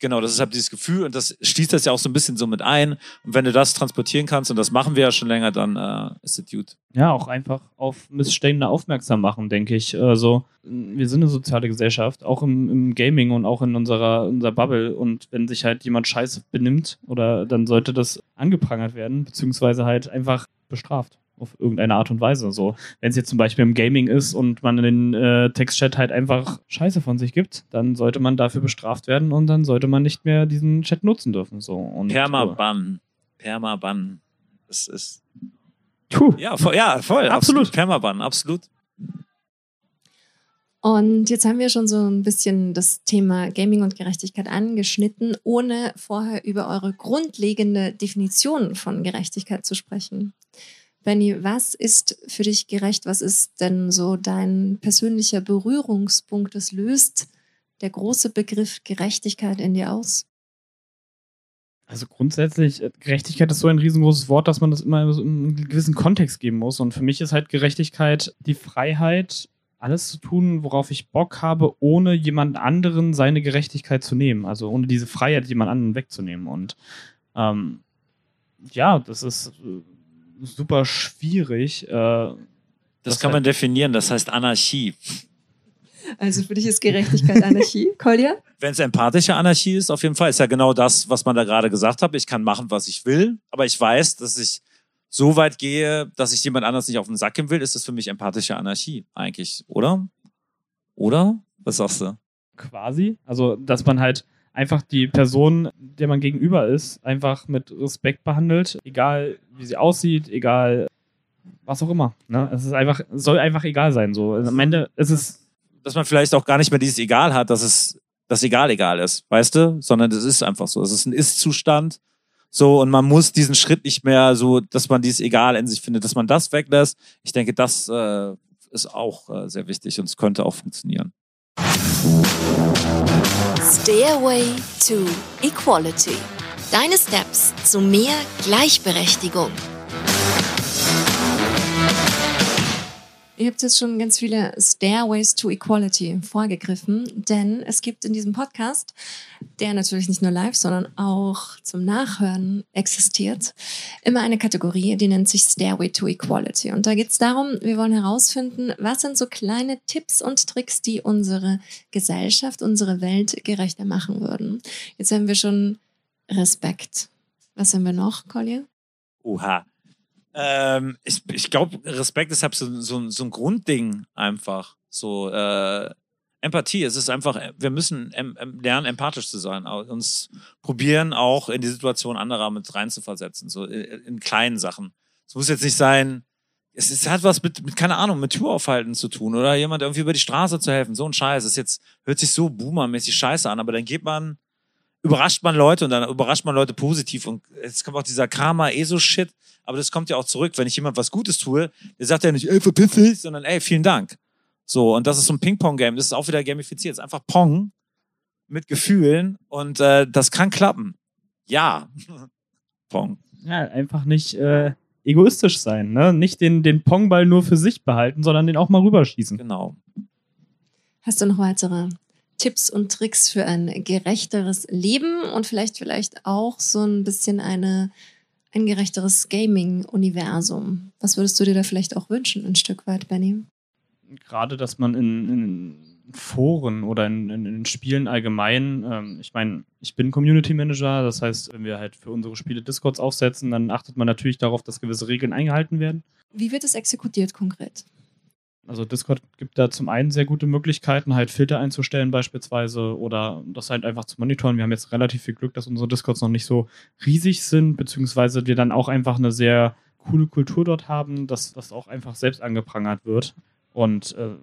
Genau, das ist halt dieses Gefühl und das schließt das ja auch so ein bisschen so mit ein. Und wenn du das transportieren kannst, und das machen wir ja schon länger, dann äh, ist es gut. Ja, auch einfach auf Missstände aufmerksam machen, denke ich. Also, wir sind eine soziale Gesellschaft, auch im, im Gaming und auch in unserer, unserer Bubble. Und wenn sich halt jemand scheiße benimmt, oder dann sollte das angeprangert werden, beziehungsweise halt einfach bestraft auf irgendeine Art und Weise. So, wenn es jetzt zum Beispiel im Gaming ist und man in den äh, Textchat halt einfach Scheiße von sich gibt, dann sollte man dafür bestraft werden und dann sollte man nicht mehr diesen Chat nutzen dürfen. So und Permaban, Permaban, das ist Puh. ja voll, ja voll, Absolut. absolut. Permaban, absolut. Und jetzt haben wir schon so ein bisschen das Thema Gaming und Gerechtigkeit angeschnitten, ohne vorher über eure grundlegende Definition von Gerechtigkeit zu sprechen. Benny, was ist für dich gerecht? Was ist denn so dein persönlicher Berührungspunkt? Was löst der große Begriff Gerechtigkeit in dir aus? Also grundsätzlich, äh, Gerechtigkeit ist so ein riesengroßes Wort, dass man das immer in einen gewissen Kontext geben muss. Und für mich ist halt Gerechtigkeit die Freiheit, alles zu tun, worauf ich Bock habe, ohne jemand anderen seine Gerechtigkeit zu nehmen. Also ohne diese Freiheit jemand anderen wegzunehmen. Und ähm, ja, das ist äh, super schwierig. Äh, Das, Das kann halt- man definieren, das heißt Anarchie. Also für dich ist Gerechtigkeit Anarchie, Kolja? Wenn es empathische Anarchie ist, auf jeden Fall, ist ja genau das, was man da gerade gesagt hat. Ich kann machen, was ich will, aber ich weiß, dass ich so weit gehe, dass ich jemand anders nicht auf den Sack gehen will, ist das für mich empathische Anarchie eigentlich, oder? Oder? Was sagst du? quasi. Also, dass man halt einfach die Person, der man gegenüber ist, einfach mit Respekt behandelt, egal wie sie aussieht, egal was auch immer. Ne? Es ist einfach, soll einfach egal sein. So. Am Ende ist es, Dass man vielleicht auch gar nicht mehr dieses Egal hat, dass es das Egal egal ist, weißt du? Sondern es ist einfach so. Es ist ein Ist-Zustand. So, und man muss diesen Schritt nicht mehr so, dass man dieses Egal in sich findet, dass man das weglässt. Ich denke, das äh, ist auch äh, sehr wichtig und es könnte auch funktionieren. Stairway to Equality. Deine Steps zu mehr Gleichberechtigung. Ihr habt jetzt schon ganz viele Stairways to Equality vorgegriffen, denn es gibt in diesem Podcast, der natürlich nicht nur live, sondern auch zum Nachhören existiert, immer eine Kategorie, die nennt sich Stairway to Equality. Und da geht es darum, wir wollen herausfinden, was sind so kleine Tipps und Tricks, die unsere Gesellschaft, unsere Welt gerechter machen würden. Jetzt haben wir schon Respekt. Was haben wir noch, Collier? Oha. Ähm, ich ich glaube, Respekt ist halt so, so, so ein Grundding einfach. So äh, Empathie. Es ist einfach, wir müssen lernen, empathisch zu sein. Uns probieren auch in die Situation anderer mit reinzuversetzen. So in, in kleinen Sachen. Es muss jetzt nicht sein, es, ist, hat was mit, mit, keine Ahnung, mit Tür aufhalten zu tun oder jemand irgendwie über die Straße zu helfen. So ein Scheiß. Es ist jetzt, hört sich so boomermäßig scheiße an, aber dann geht man, überrascht man Leute und dann überrascht man Leute positiv und jetzt kommt auch dieser Karma-ESO-Shit, aber das kommt ja auch zurück, wenn ich jemand was Gutes tue, der sagt ja nicht, ey, verpiss dich, sondern ey, vielen Dank. So, und das ist so ein Ping-Pong-Game, das ist auch wieder gamifiziert, es ist einfach Pong mit Gefühlen und äh, das kann klappen. Ja. Pong. ja, einfach nicht äh, egoistisch sein. Ne? Nicht den, den Pongball nur für sich behalten, sondern den auch mal rüberschießen. Genau. Hast du noch weitere Tipps und Tricks für ein gerechteres Leben und vielleicht vielleicht auch so ein bisschen eine ein gerechteres Gaming-Universum? Was würdest du dir da vielleicht auch wünschen, ein Stück weit, Benny? gerade, dass man in, in Foren oder in, in, in Spielen allgemein, ähm, ich meine, ich bin Community Manager, das heißt, wenn wir halt für unsere Spiele Discords aufsetzen, dann achtet man natürlich darauf, dass gewisse Regeln eingehalten werden. Wie wird es exekutiert konkret? Also Discord gibt da zum einen sehr gute Möglichkeiten, halt Filter einzustellen beispielsweise oder das halt einfach zu monitoren. Wir haben jetzt relativ viel Glück, dass unsere Discords noch nicht so riesig sind, beziehungsweise wir dann auch einfach eine sehr coole Kultur dort haben, dass das auch einfach selbst angeprangert wird. Und äh,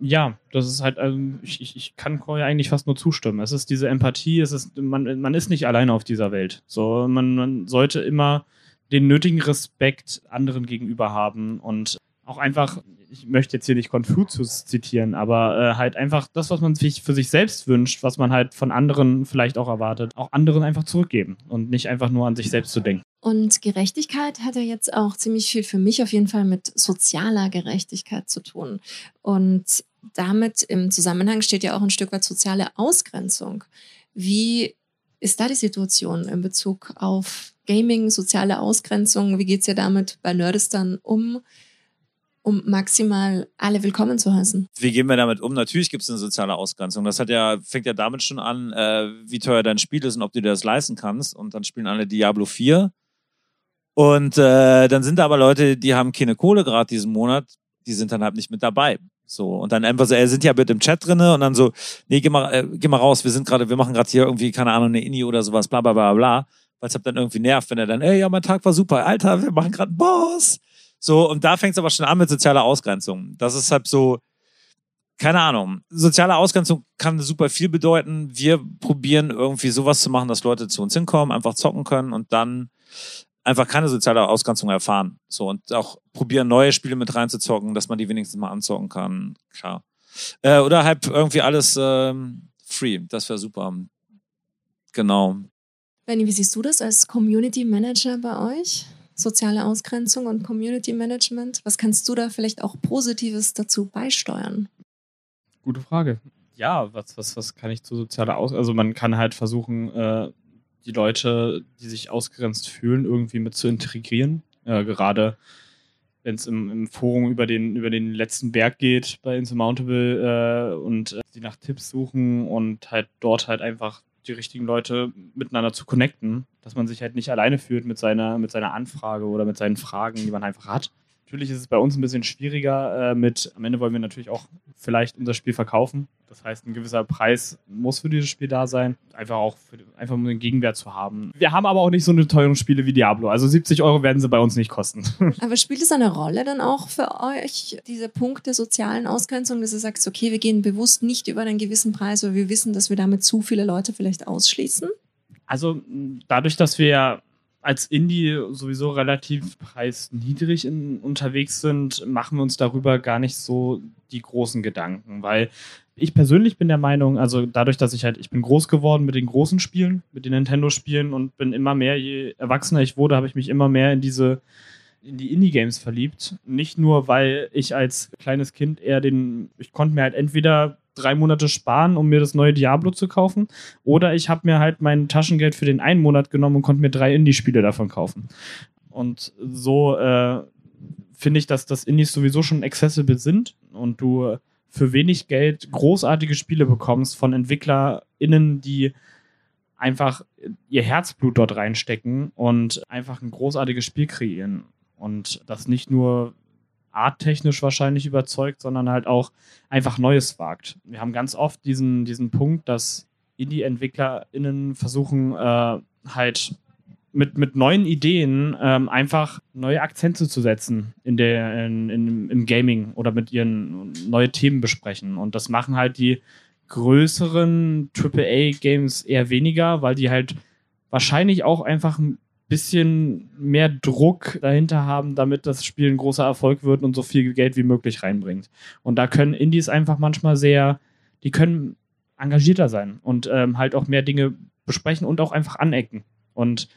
ja, das ist halt, also ich, ich, ich kann Koya eigentlich fast nur zustimmen. Es ist diese Empathie, es ist, man, man ist nicht alleine auf dieser Welt. So, man, man sollte immer den nötigen Respekt anderen gegenüber haben und auch einfach, ich möchte jetzt hier nicht Konfuzius zitieren, aber äh, halt einfach das, was man sich für sich selbst wünscht, was man halt von anderen vielleicht auch erwartet, auch anderen einfach zurückgeben und nicht einfach nur an sich selbst zu denken. Und Gerechtigkeit hat ja jetzt auch ziemlich viel für mich auf jeden Fall mit sozialer Gerechtigkeit zu tun. Und damit im Zusammenhang steht ja auch ein Stück weit soziale Ausgrenzung. Wie ist da die Situation in Bezug auf Gaming, soziale Ausgrenzung? Wie geht es dir damit bei Nerdistan um? Um maximal alle willkommen zu heißen. Wie gehen wir damit um? Natürlich gibt es eine soziale Ausgrenzung. Das hat ja, fängt ja damit schon an, äh, wie teuer dein Spiel ist und ob du dir das leisten kannst. Und dann spielen alle Diablo 4. Und äh, dann sind da aber Leute, die haben keine Kohle gerade diesen Monat, die sind dann halt nicht mit dabei. So, und dann einfach so, er sind ja mit im Chat drinne und dann so, nee, geh mal, äh, geh mal raus, wir sind gerade, wir machen gerade hier irgendwie, keine Ahnung, eine Inni oder sowas, bla bla bla bla. Weil es halt dann irgendwie nervt, wenn er dann, ey, ja, mein Tag war super, Alter, wir machen gerade Boss. So, und da fängt es aber schon an mit sozialer Ausgrenzung. Das ist halt so, keine Ahnung. Soziale Ausgrenzung kann super viel bedeuten. Wir probieren irgendwie sowas zu machen, dass Leute zu uns hinkommen, einfach zocken können und dann einfach keine soziale Ausgrenzung erfahren. So, und auch probieren, neue Spiele mit reinzuzocken, dass man die wenigstens mal anzocken kann. Klar. Äh, oder halt irgendwie alles ähm, free. Das wäre super. Genau. Benny, wie siehst du das als Community Manager bei euch? Soziale Ausgrenzung und Community Management. Was kannst du da vielleicht auch Positives dazu beisteuern? Gute Frage. Ja, was, was, was kann ich zu sozialer Ausgrenzung? Also man kann halt versuchen, äh, die Leute, die sich ausgrenzt fühlen, irgendwie mit zu integrieren. Äh, gerade wenn es im, im, Forum über den, über den letzten Berg geht bei Insurmountable äh, und äh, die nach Tipps suchen und halt dort halt einfach die richtigen Leute miteinander zu connecten, dass man sich halt nicht alleine fühlt mit seiner, mit seiner Anfrage oder mit seinen Fragen, die man einfach hat. Natürlich ist es bei uns ein bisschen schwieriger äh, mit, am Ende wollen wir natürlich auch vielleicht unser Spiel verkaufen. Das heißt, ein gewisser Preis muss für dieses Spiel da sein. Einfach auch, für, einfach um den Gegenwert zu haben. Wir haben aber auch nicht so eine teuren Spiele wie Diablo. Also 70 Euro werden sie bei uns nicht kosten. Aber spielt es eine Rolle dann auch für euch, dieser Punkt der sozialen Ausgrenzung, dass ihr sagt, okay, wir gehen bewusst nicht über einen gewissen Preis, weil wir wissen, dass wir damit zu viele Leute vielleicht ausschließen? Also dadurch, dass wir als Indie sowieso relativ preisniedrig in, unterwegs sind, machen wir uns darüber gar nicht so die großen Gedanken, weil ich persönlich bin der Meinung, also dadurch, dass ich halt, ich bin groß geworden mit den großen Spielen, mit den Nintendo-Spielen und bin immer mehr, je erwachsener ich wurde, habe ich mich immer mehr in diese, in die Indie-Games verliebt. Nicht nur, weil ich als kleines Kind eher den, ich konnte mir halt entweder drei Monate sparen, um mir das neue Diablo zu kaufen. Oder ich habe mir halt mein Taschengeld für den einen Monat genommen und konnte mir drei Indie-Spiele davon kaufen. Und so äh, finde ich, dass das Indies sowieso schon accessible sind und du für wenig Geld großartige Spiele bekommst von EntwicklerInnen, die einfach ihr Herzblut dort reinstecken und einfach ein großartiges Spiel kreieren. Und das nicht nur arttechnisch wahrscheinlich überzeugt, sondern halt auch einfach Neues wagt. Wir haben ganz oft diesen, diesen Punkt, dass Indie-EntwicklerInnen versuchen, äh, halt mit, mit neuen Ideen ähm, einfach neue Akzente zu setzen in der, in, in, im Gaming oder mit ihren neue Themen besprechen. Und das machen halt die größeren AAA-Games eher weniger, weil die halt wahrscheinlich auch einfach ein bisschen mehr Druck dahinter haben, damit das Spiel ein großer Erfolg wird und so viel Geld wie möglich reinbringt. Und da können Indies einfach manchmal sehr, die können engagierter sein und ähm, halt auch mehr Dinge besprechen und auch einfach anecken. Und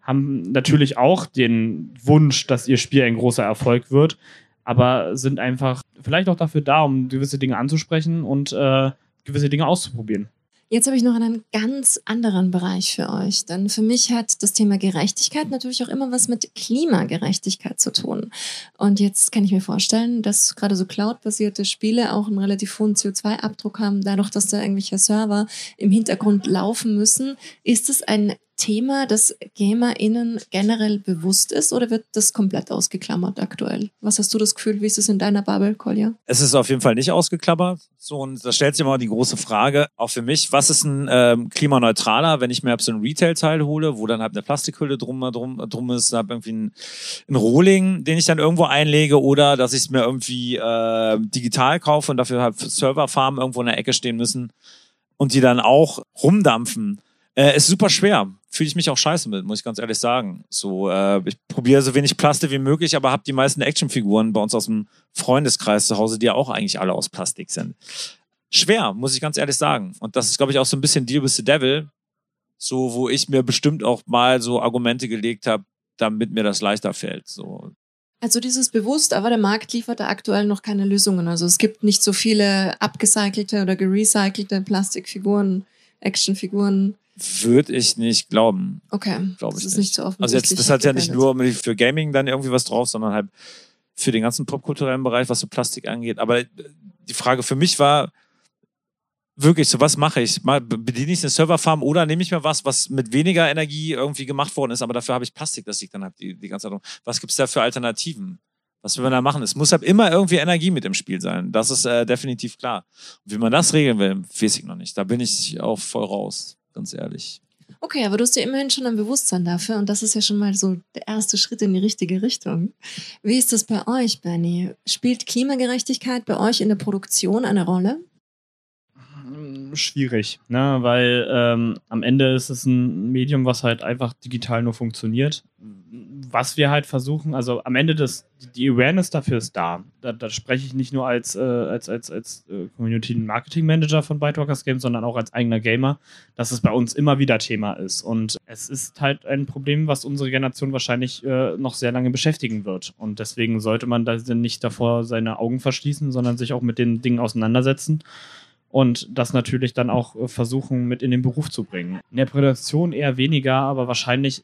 haben natürlich auch den Wunsch, dass ihr Spiel ein großer Erfolg wird, aber sind einfach vielleicht auch dafür da, um gewisse Dinge anzusprechen und äh, gewisse Dinge auszuprobieren. Jetzt habe ich noch einen ganz anderen Bereich für euch, denn für mich hat das Thema Gerechtigkeit natürlich auch immer was mit Klimagerechtigkeit zu tun. Und jetzt kann ich mir vorstellen, dass gerade so Cloud-basierte Spiele auch einen relativ hohen CO2-Abdruck haben, dadurch, dass da irgendwelche Server im Hintergrund laufen müssen. Ist es ein Thema, das GamerInnen generell bewusst ist oder wird das komplett ausgeklammert aktuell? Was hast du das Gefühl, wie ist es in deiner Bubble, Kolja? Es ist auf jeden Fall nicht ausgeklammert. So, und da stellt sich immer die große Frage, auch für mich, was ist ein ähm, klimaneutraler, wenn ich mir so ein Retail-Teil hole, wo dann halt eine Plastikhülle drum, drum, drum ist, habe irgendwie ein, ein Rohling, den ich dann irgendwo einlege oder dass ich es mir irgendwie äh, digital kaufe und dafür halt Serverfarmen irgendwo in der Ecke stehen müssen und die dann auch rumdampfen. Äh, ist super schwer. Fühle ich mich auch scheiße mit, muss ich ganz ehrlich sagen. So, äh, ich probiere so wenig Plastik wie möglich, aber habe die meisten Actionfiguren bei uns aus dem Freundeskreis zu Hause, die ja auch eigentlich alle aus Plastik sind. Schwer, muss ich ganz ehrlich sagen. Und das ist, glaube ich, auch so ein bisschen Deal with the Devil, so wo ich mir bestimmt auch mal so Argumente gelegt habe, damit mir das leichter fällt. So. Also dieses bewusst, aber der Markt liefert da aktuell noch keine Lösungen. Also es gibt nicht so viele abgecycelte oder gerecycelte Plastikfiguren, Actionfiguren Würde ich nicht glauben. Okay, Glaub das ich ist nicht so offensichtlich. Also jetzt, das hat ja nicht nur für Gaming dann irgendwie was drauf, sondern halt für den ganzen popkulturellen Bereich, was so Plastik angeht. Aber die Frage für mich war wirklich, so was mache ich? Mal bediene ich eine Serverfarm oder nehme ich mir was, was mit weniger Energie irgendwie gemacht worden ist, aber dafür habe ich Plastik, das liegt dann halt die, die ganze Zeit rum. Was gibt's da für Alternativen? Was will man da machen? Es muss halt immer irgendwie Energie mit im Spiel sein. Das ist äh, definitiv klar. Und wie man das regeln will, weiß ich noch nicht. Da bin ich auch voll raus, ganz ehrlich. Okay, aber du hast ja immerhin schon ein Bewusstsein dafür und das ist ja schon mal so der erste Schritt in die richtige Richtung. Wie ist das bei euch, Benny? Spielt Klimagerechtigkeit bei euch in der Produktion eine Rolle? Schwierig, ne? weil ähm, am Ende ist es ein Medium, was halt einfach digital nur funktioniert. Was wir halt versuchen, also am Ende das, die Awareness dafür ist da. Da, da spreche ich nicht nur als, äh, als, als, als äh, Community Marketing Manager von Bytewalkers Games, sondern auch als eigener Gamer, dass es bei uns immer wieder Thema ist. Und es ist halt ein Problem, was unsere Generation wahrscheinlich äh, noch sehr lange beschäftigen wird. Und deswegen sollte man da nicht davor seine Augen verschließen, sondern sich auch mit den Dingen auseinandersetzen und das natürlich dann auch äh, versuchen, mit in den Beruf zu bringen. In der Produktion eher weniger, aber wahrscheinlich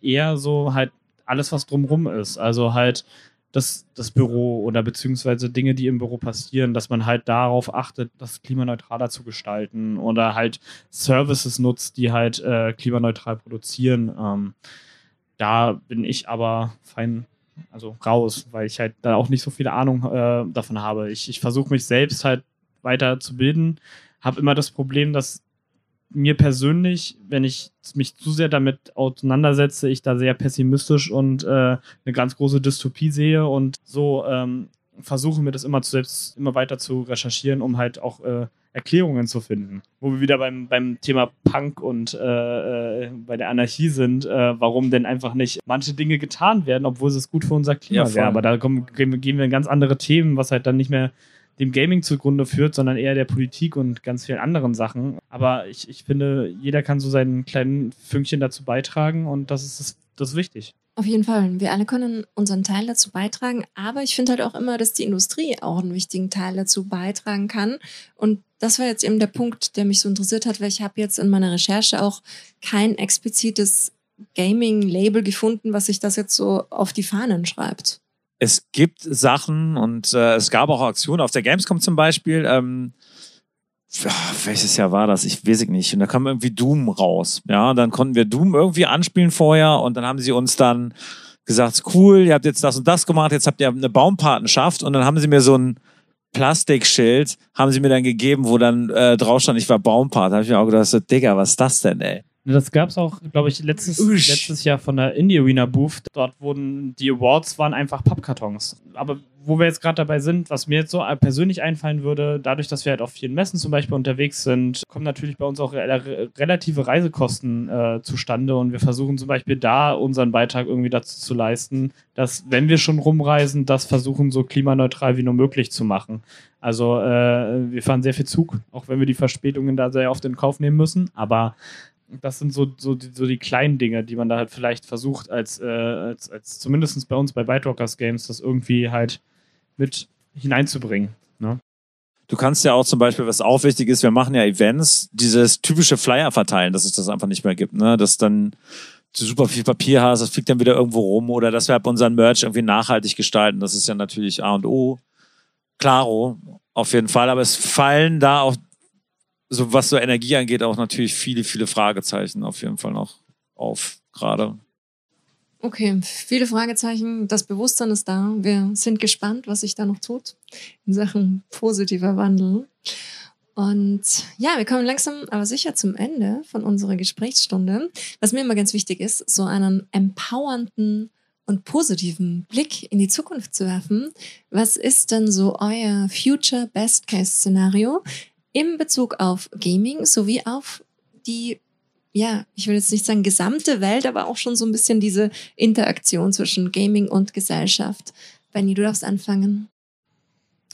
eher so halt alles, was drumrum ist. Also halt das, das Büro oder beziehungsweise Dinge, die im Büro passieren, dass man halt darauf achtet, das klimaneutraler zu gestalten oder halt Services nutzt, die halt äh, klimaneutral produzieren. Ähm, da bin ich aber fein also raus, weil ich halt da auch nicht so viel Ahnung äh, davon habe. Ich, ich versuche mich selbst halt weiter zu bilden, habe immer das Problem, dass mir persönlich, wenn ich mich zu sehr damit auseinandersetze, ich da sehr pessimistisch und äh, eine ganz große Dystopie sehe und so ähm, versuche mir das immer zu selbst immer weiter zu recherchieren, um halt auch äh, Erklärungen zu finden. Wo wir wieder beim, beim Thema Punk und äh, äh, bei der Anarchie sind, äh, warum denn einfach nicht manche Dinge getan werden, obwohl es gut für unser Klima Ja, wäre. Aber da kommen, gehen wir in ganz andere Themen, was halt dann nicht mehr dem Gaming zugrunde führt, sondern eher der Politik und ganz vielen anderen Sachen. Aber ich, ich finde, jeder kann so seinen kleinen Fünkchen dazu beitragen und das ist, das, das ist wichtig. Auf jeden Fall. Wir alle können unseren Teil dazu beitragen, aber ich finde halt auch immer, dass die Industrie auch einen wichtigen Teil dazu beitragen kann. Und das war jetzt eben der Punkt, der mich so interessiert hat, weil ich habe jetzt in meiner Recherche auch kein explizites Gaming-Label gefunden, was sich das jetzt so auf die Fahnen schreibt. Es gibt Sachen und äh, es gab auch Aktionen auf der Gamescom zum Beispiel. Ähm, ja, welches Jahr war das? Ich weiß es nicht. Und da kam irgendwie Doom raus. Ja, und dann konnten wir Doom irgendwie anspielen vorher und dann haben sie uns dann gesagt, cool, ihr habt jetzt das und das gemacht, jetzt habt ihr eine Baumpatenschaft und dann haben sie mir so ein Plastikschild, haben sie mir dann gegeben, wo dann äh, drauf stand, ich war Baumpart. Da habe ich mir auch gedacht, so, Digga, was ist das denn, ey? Das gab es auch, glaube ich, letztes, Usch. letztes Jahr von der Indie Arena Booth. Dort wurden die Awards waren einfach Pappkartons. Aber wo wir jetzt gerade dabei sind, was mir jetzt so persönlich einfallen würde, dadurch, dass wir halt auf vielen Messen zum Beispiel unterwegs sind, kommen natürlich bei uns auch re relative Reisekosten äh, zustande und wir versuchen zum Beispiel da unseren Beitrag irgendwie dazu zu leisten, dass, wenn wir schon rumreisen, das versuchen, so klimaneutral wie nur möglich zu machen. Also äh, wir fahren sehr viel Zug, auch wenn wir die Verspätungen da sehr oft in Kauf nehmen müssen, aber das sind so, so, die, so die kleinen Dinge, die man da halt vielleicht versucht, als, äh, als, als zumindest bei uns bei Bytewalkers Games, das irgendwie halt mit hineinzubringen. Ne? Du kannst ja auch zum Beispiel, was auch wichtig ist, wir machen ja Events, dieses typische Flyer verteilen, dass es das einfach nicht mehr gibt, ne? Dass dann du super viel Papier hast, das fliegt dann wieder irgendwo rum oder dass wir halt unseren Merch irgendwie nachhaltig gestalten. Das ist ja natürlich A und O. Klaro, auf jeden Fall. Aber es fallen da auch, so was so Energie angeht, auch natürlich viele, viele Fragezeichen auf jeden Fall noch auf gerade. Okay, viele Fragezeichen. Das Bewusstsein ist da. Wir sind gespannt, was sich da noch tut in Sachen positiver Wandel. Und ja, wir kommen langsam aber sicher zum Ende von unserer Gesprächsstunde. Was mir immer ganz wichtig ist, so einen empowernden und positiven Blick in die Zukunft zu werfen. Was ist denn so euer Future Best Case Szenario in Bezug auf Gaming sowie auf die ja, ich will jetzt nicht sagen gesamte Welt, aber auch schon so ein bisschen diese Interaktion zwischen Gaming und Gesellschaft. Benny, du darfst anfangen.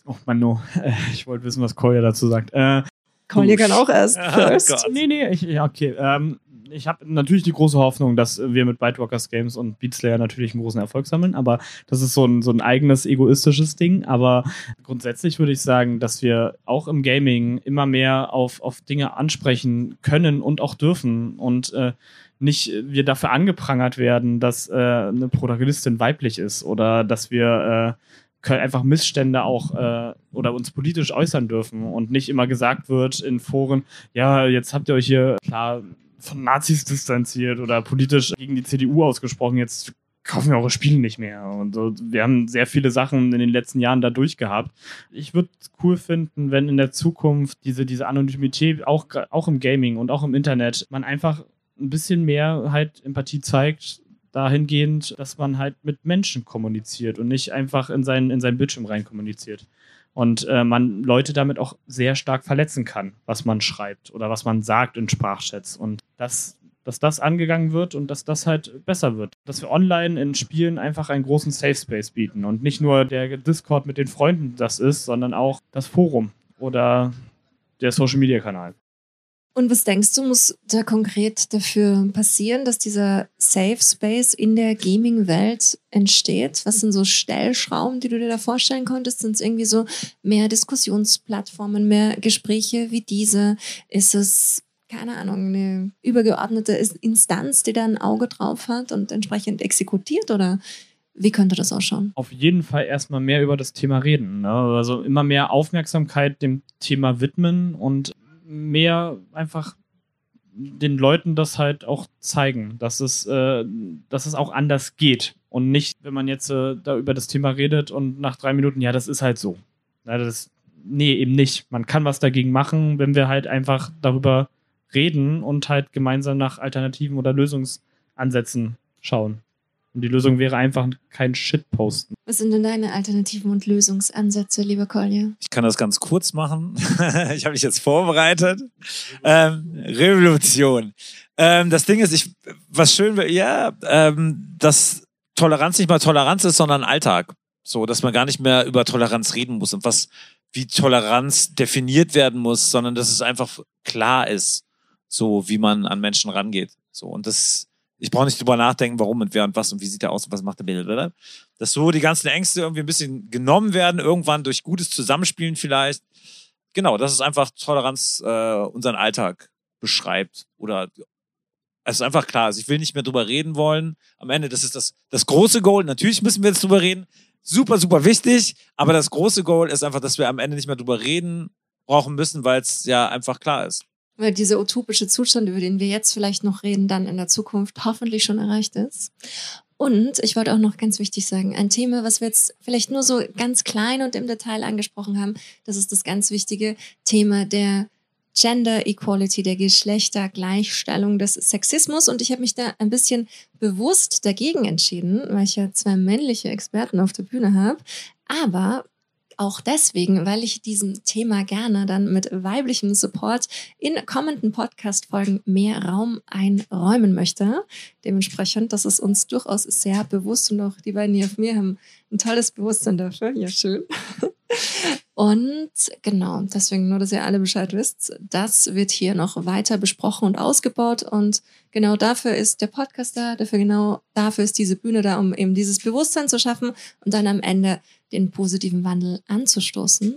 Oh Manu, äh, ich wollte wissen, was Kolja dazu sagt. Äh, Kolja kann auch erst Oh first. Gott. nee, nee, ich, ja, okay. Ähm, ich habe natürlich die große Hoffnung, dass wir mit Bitewalkers Games und Beatslayer natürlich einen großen Erfolg sammeln, aber das ist so ein, so ein eigenes egoistisches Ding. Aber grundsätzlich würde ich sagen, dass wir auch im Gaming immer mehr auf, auf Dinge ansprechen können und auch dürfen und äh, nicht wir dafür angeprangert werden, dass äh, eine Protagonistin weiblich ist oder dass wir äh, können einfach Missstände auch äh, oder uns politisch äußern dürfen und nicht immer gesagt wird in Foren, ja, jetzt habt ihr euch hier klar von Nazis distanziert oder politisch gegen die CDU ausgesprochen, jetzt kaufen wir eure Spiele nicht mehr. Und wir haben sehr viele Sachen in den letzten Jahren da durchgehabt. Ich würde es cool finden, wenn in der Zukunft diese, diese Anonymität auch, auch im Gaming und auch im Internet man einfach ein bisschen mehr halt Empathie zeigt, dahingehend, dass man halt mit Menschen kommuniziert und nicht einfach in seinen, in seinen Bildschirm rein kommuniziert. Und äh, man Leute damit auch sehr stark verletzen kann, was man schreibt oder was man sagt in Sprachchats. Und das, dass das angegangen wird und dass das halt besser wird. Dass wir online in Spielen einfach einen großen Safe Space bieten und nicht nur der Discord mit den Freunden das ist, sondern auch das Forum oder der Social Media Kanal. Und was denkst du, muss da konkret dafür passieren, dass dieser Safe Space in der Gaming-Welt entsteht? Was sind so Stellschrauben, die du dir da vorstellen konntest? Sind es irgendwie so mehr Diskussionsplattformen, mehr Gespräche wie diese? Ist es, keine Ahnung, eine übergeordnete Instanz, die da ein Auge drauf hat und entsprechend exekutiert? Oder wie könnte das ausschauen? Auf jeden Fall erstmal mehr über das Thema reden. Ne? Also immer mehr Aufmerksamkeit dem Thema widmen und mehr einfach den Leuten das halt auch zeigen, dass es, äh, dass es auch anders geht. Und nicht, wenn man jetzt äh, da über das Thema redet und nach drei Minuten, ja, das ist halt so. Ja, das, nee, eben nicht. Man kann was dagegen machen, wenn wir halt einfach darüber reden und halt gemeinsam nach Alternativen oder Lösungsansätzen schauen. Und die Lösung wäre einfach kein Shit posten. Was sind denn deine Alternativen und Lösungsansätze, lieber Kolja? Ich kann das ganz kurz machen. ich habe mich jetzt vorbereitet. Ähm, Revolution. Ähm, das Ding ist, ich, was schön wäre, ja, ähm, dass Toleranz nicht mal Toleranz ist, sondern Alltag. So, dass man gar nicht mehr über Toleranz reden muss und was, wie Toleranz definiert werden muss, sondern dass es einfach klar ist, so wie man an Menschen rangeht. So, und das, ich brauche nicht drüber nachdenken, warum und wer und was und wie sieht er aus und was macht der Bild, Dass so die ganzen Ängste irgendwie ein bisschen genommen werden, irgendwann durch gutes Zusammenspielen vielleicht. Genau, dass es einfach Toleranz äh, unseren Alltag beschreibt. Oder es ist einfach klar. Also ich will nicht mehr drüber reden wollen. Am Ende, das ist das, das große Goal. Natürlich müssen wir jetzt drüber reden. Super, super wichtig. Aber das große Goal ist einfach, dass wir am Ende nicht mehr drüber reden brauchen müssen, weil es ja einfach klar ist weil dieser utopische Zustand, über den wir jetzt vielleicht noch reden, dann in der Zukunft hoffentlich schon erreicht ist. Und ich wollte auch noch ganz wichtig sagen, ein Thema, was wir jetzt vielleicht nur so ganz klein und im Detail angesprochen haben, das ist das ganz wichtige Thema der Gender Equality, der Geschlechtergleichstellung des Sexismus. Und ich habe mich da ein bisschen bewusst dagegen entschieden, weil ich ja zwei männliche Experten auf der Bühne habe. Aber auch deswegen, weil ich diesem Thema gerne dann mit weiblichem Support in kommenden Podcast-Folgen mehr Raum einräumen möchte. Dementsprechend, das ist uns durchaus sehr bewusst und auch die beiden hier auf mir haben ein tolles Bewusstsein dafür. Ja, schön. Und genau, deswegen nur, dass ihr alle Bescheid wisst, das wird hier noch weiter besprochen und ausgebaut. Und genau dafür ist der Podcast da, dafür genau dafür ist diese Bühne da, um eben dieses Bewusstsein zu schaffen und dann am Ende den positiven Wandel anzustoßen.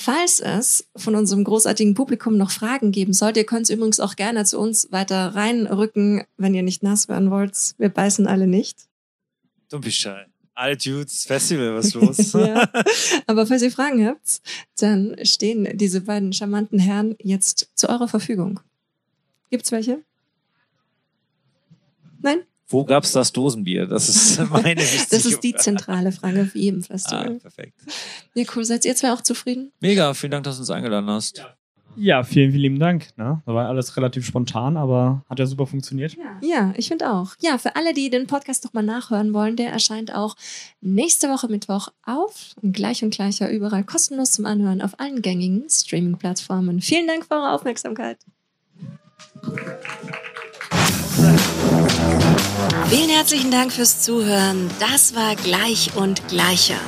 Falls es von unserem großartigen Publikum noch Fragen geben sollte, ihr könnt übrigens auch gerne zu uns weiter reinrücken, wenn ihr nicht nass werden wollt. Wir beißen alle nicht. Du bist schei. Alle Dudes Festival, was los? ja. Aber falls ihr Fragen habt, dann stehen diese beiden charmanten Herren jetzt zu eurer Verfügung. Gibt's welche? Nein? Wo gab es das Dosenbier? Das ist meine Das ist die zentrale Frage auf jedem Festival. Ah, perfekt. Ja, cool. Seid ihr zwei auch zufrieden? Mega, vielen Dank, dass du uns eingeladen hast. Ja. Ja, vielen, vielen lieben Dank. Ne? Da war alles relativ spontan, aber hat ja super funktioniert. Ja, ja ich finde auch. Ja, für alle, die den Podcast nochmal nachhören wollen, der erscheint auch nächste Woche Mittwoch auf und gleich und gleicher überall kostenlos zum Anhören auf allen gängigen Streaming-Plattformen. Vielen Dank für eure Aufmerksamkeit. Vielen herzlichen Dank fürs Zuhören. Das war Gleich und Gleicher.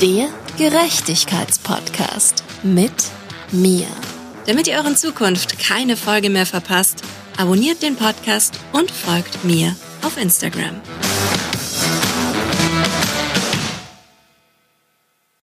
Der Gerechtigkeitspodcast mit mir. Damit ihr euren Zukunft keine Folge mehr verpasst, abonniert den Podcast und folgt mir auf Instagram.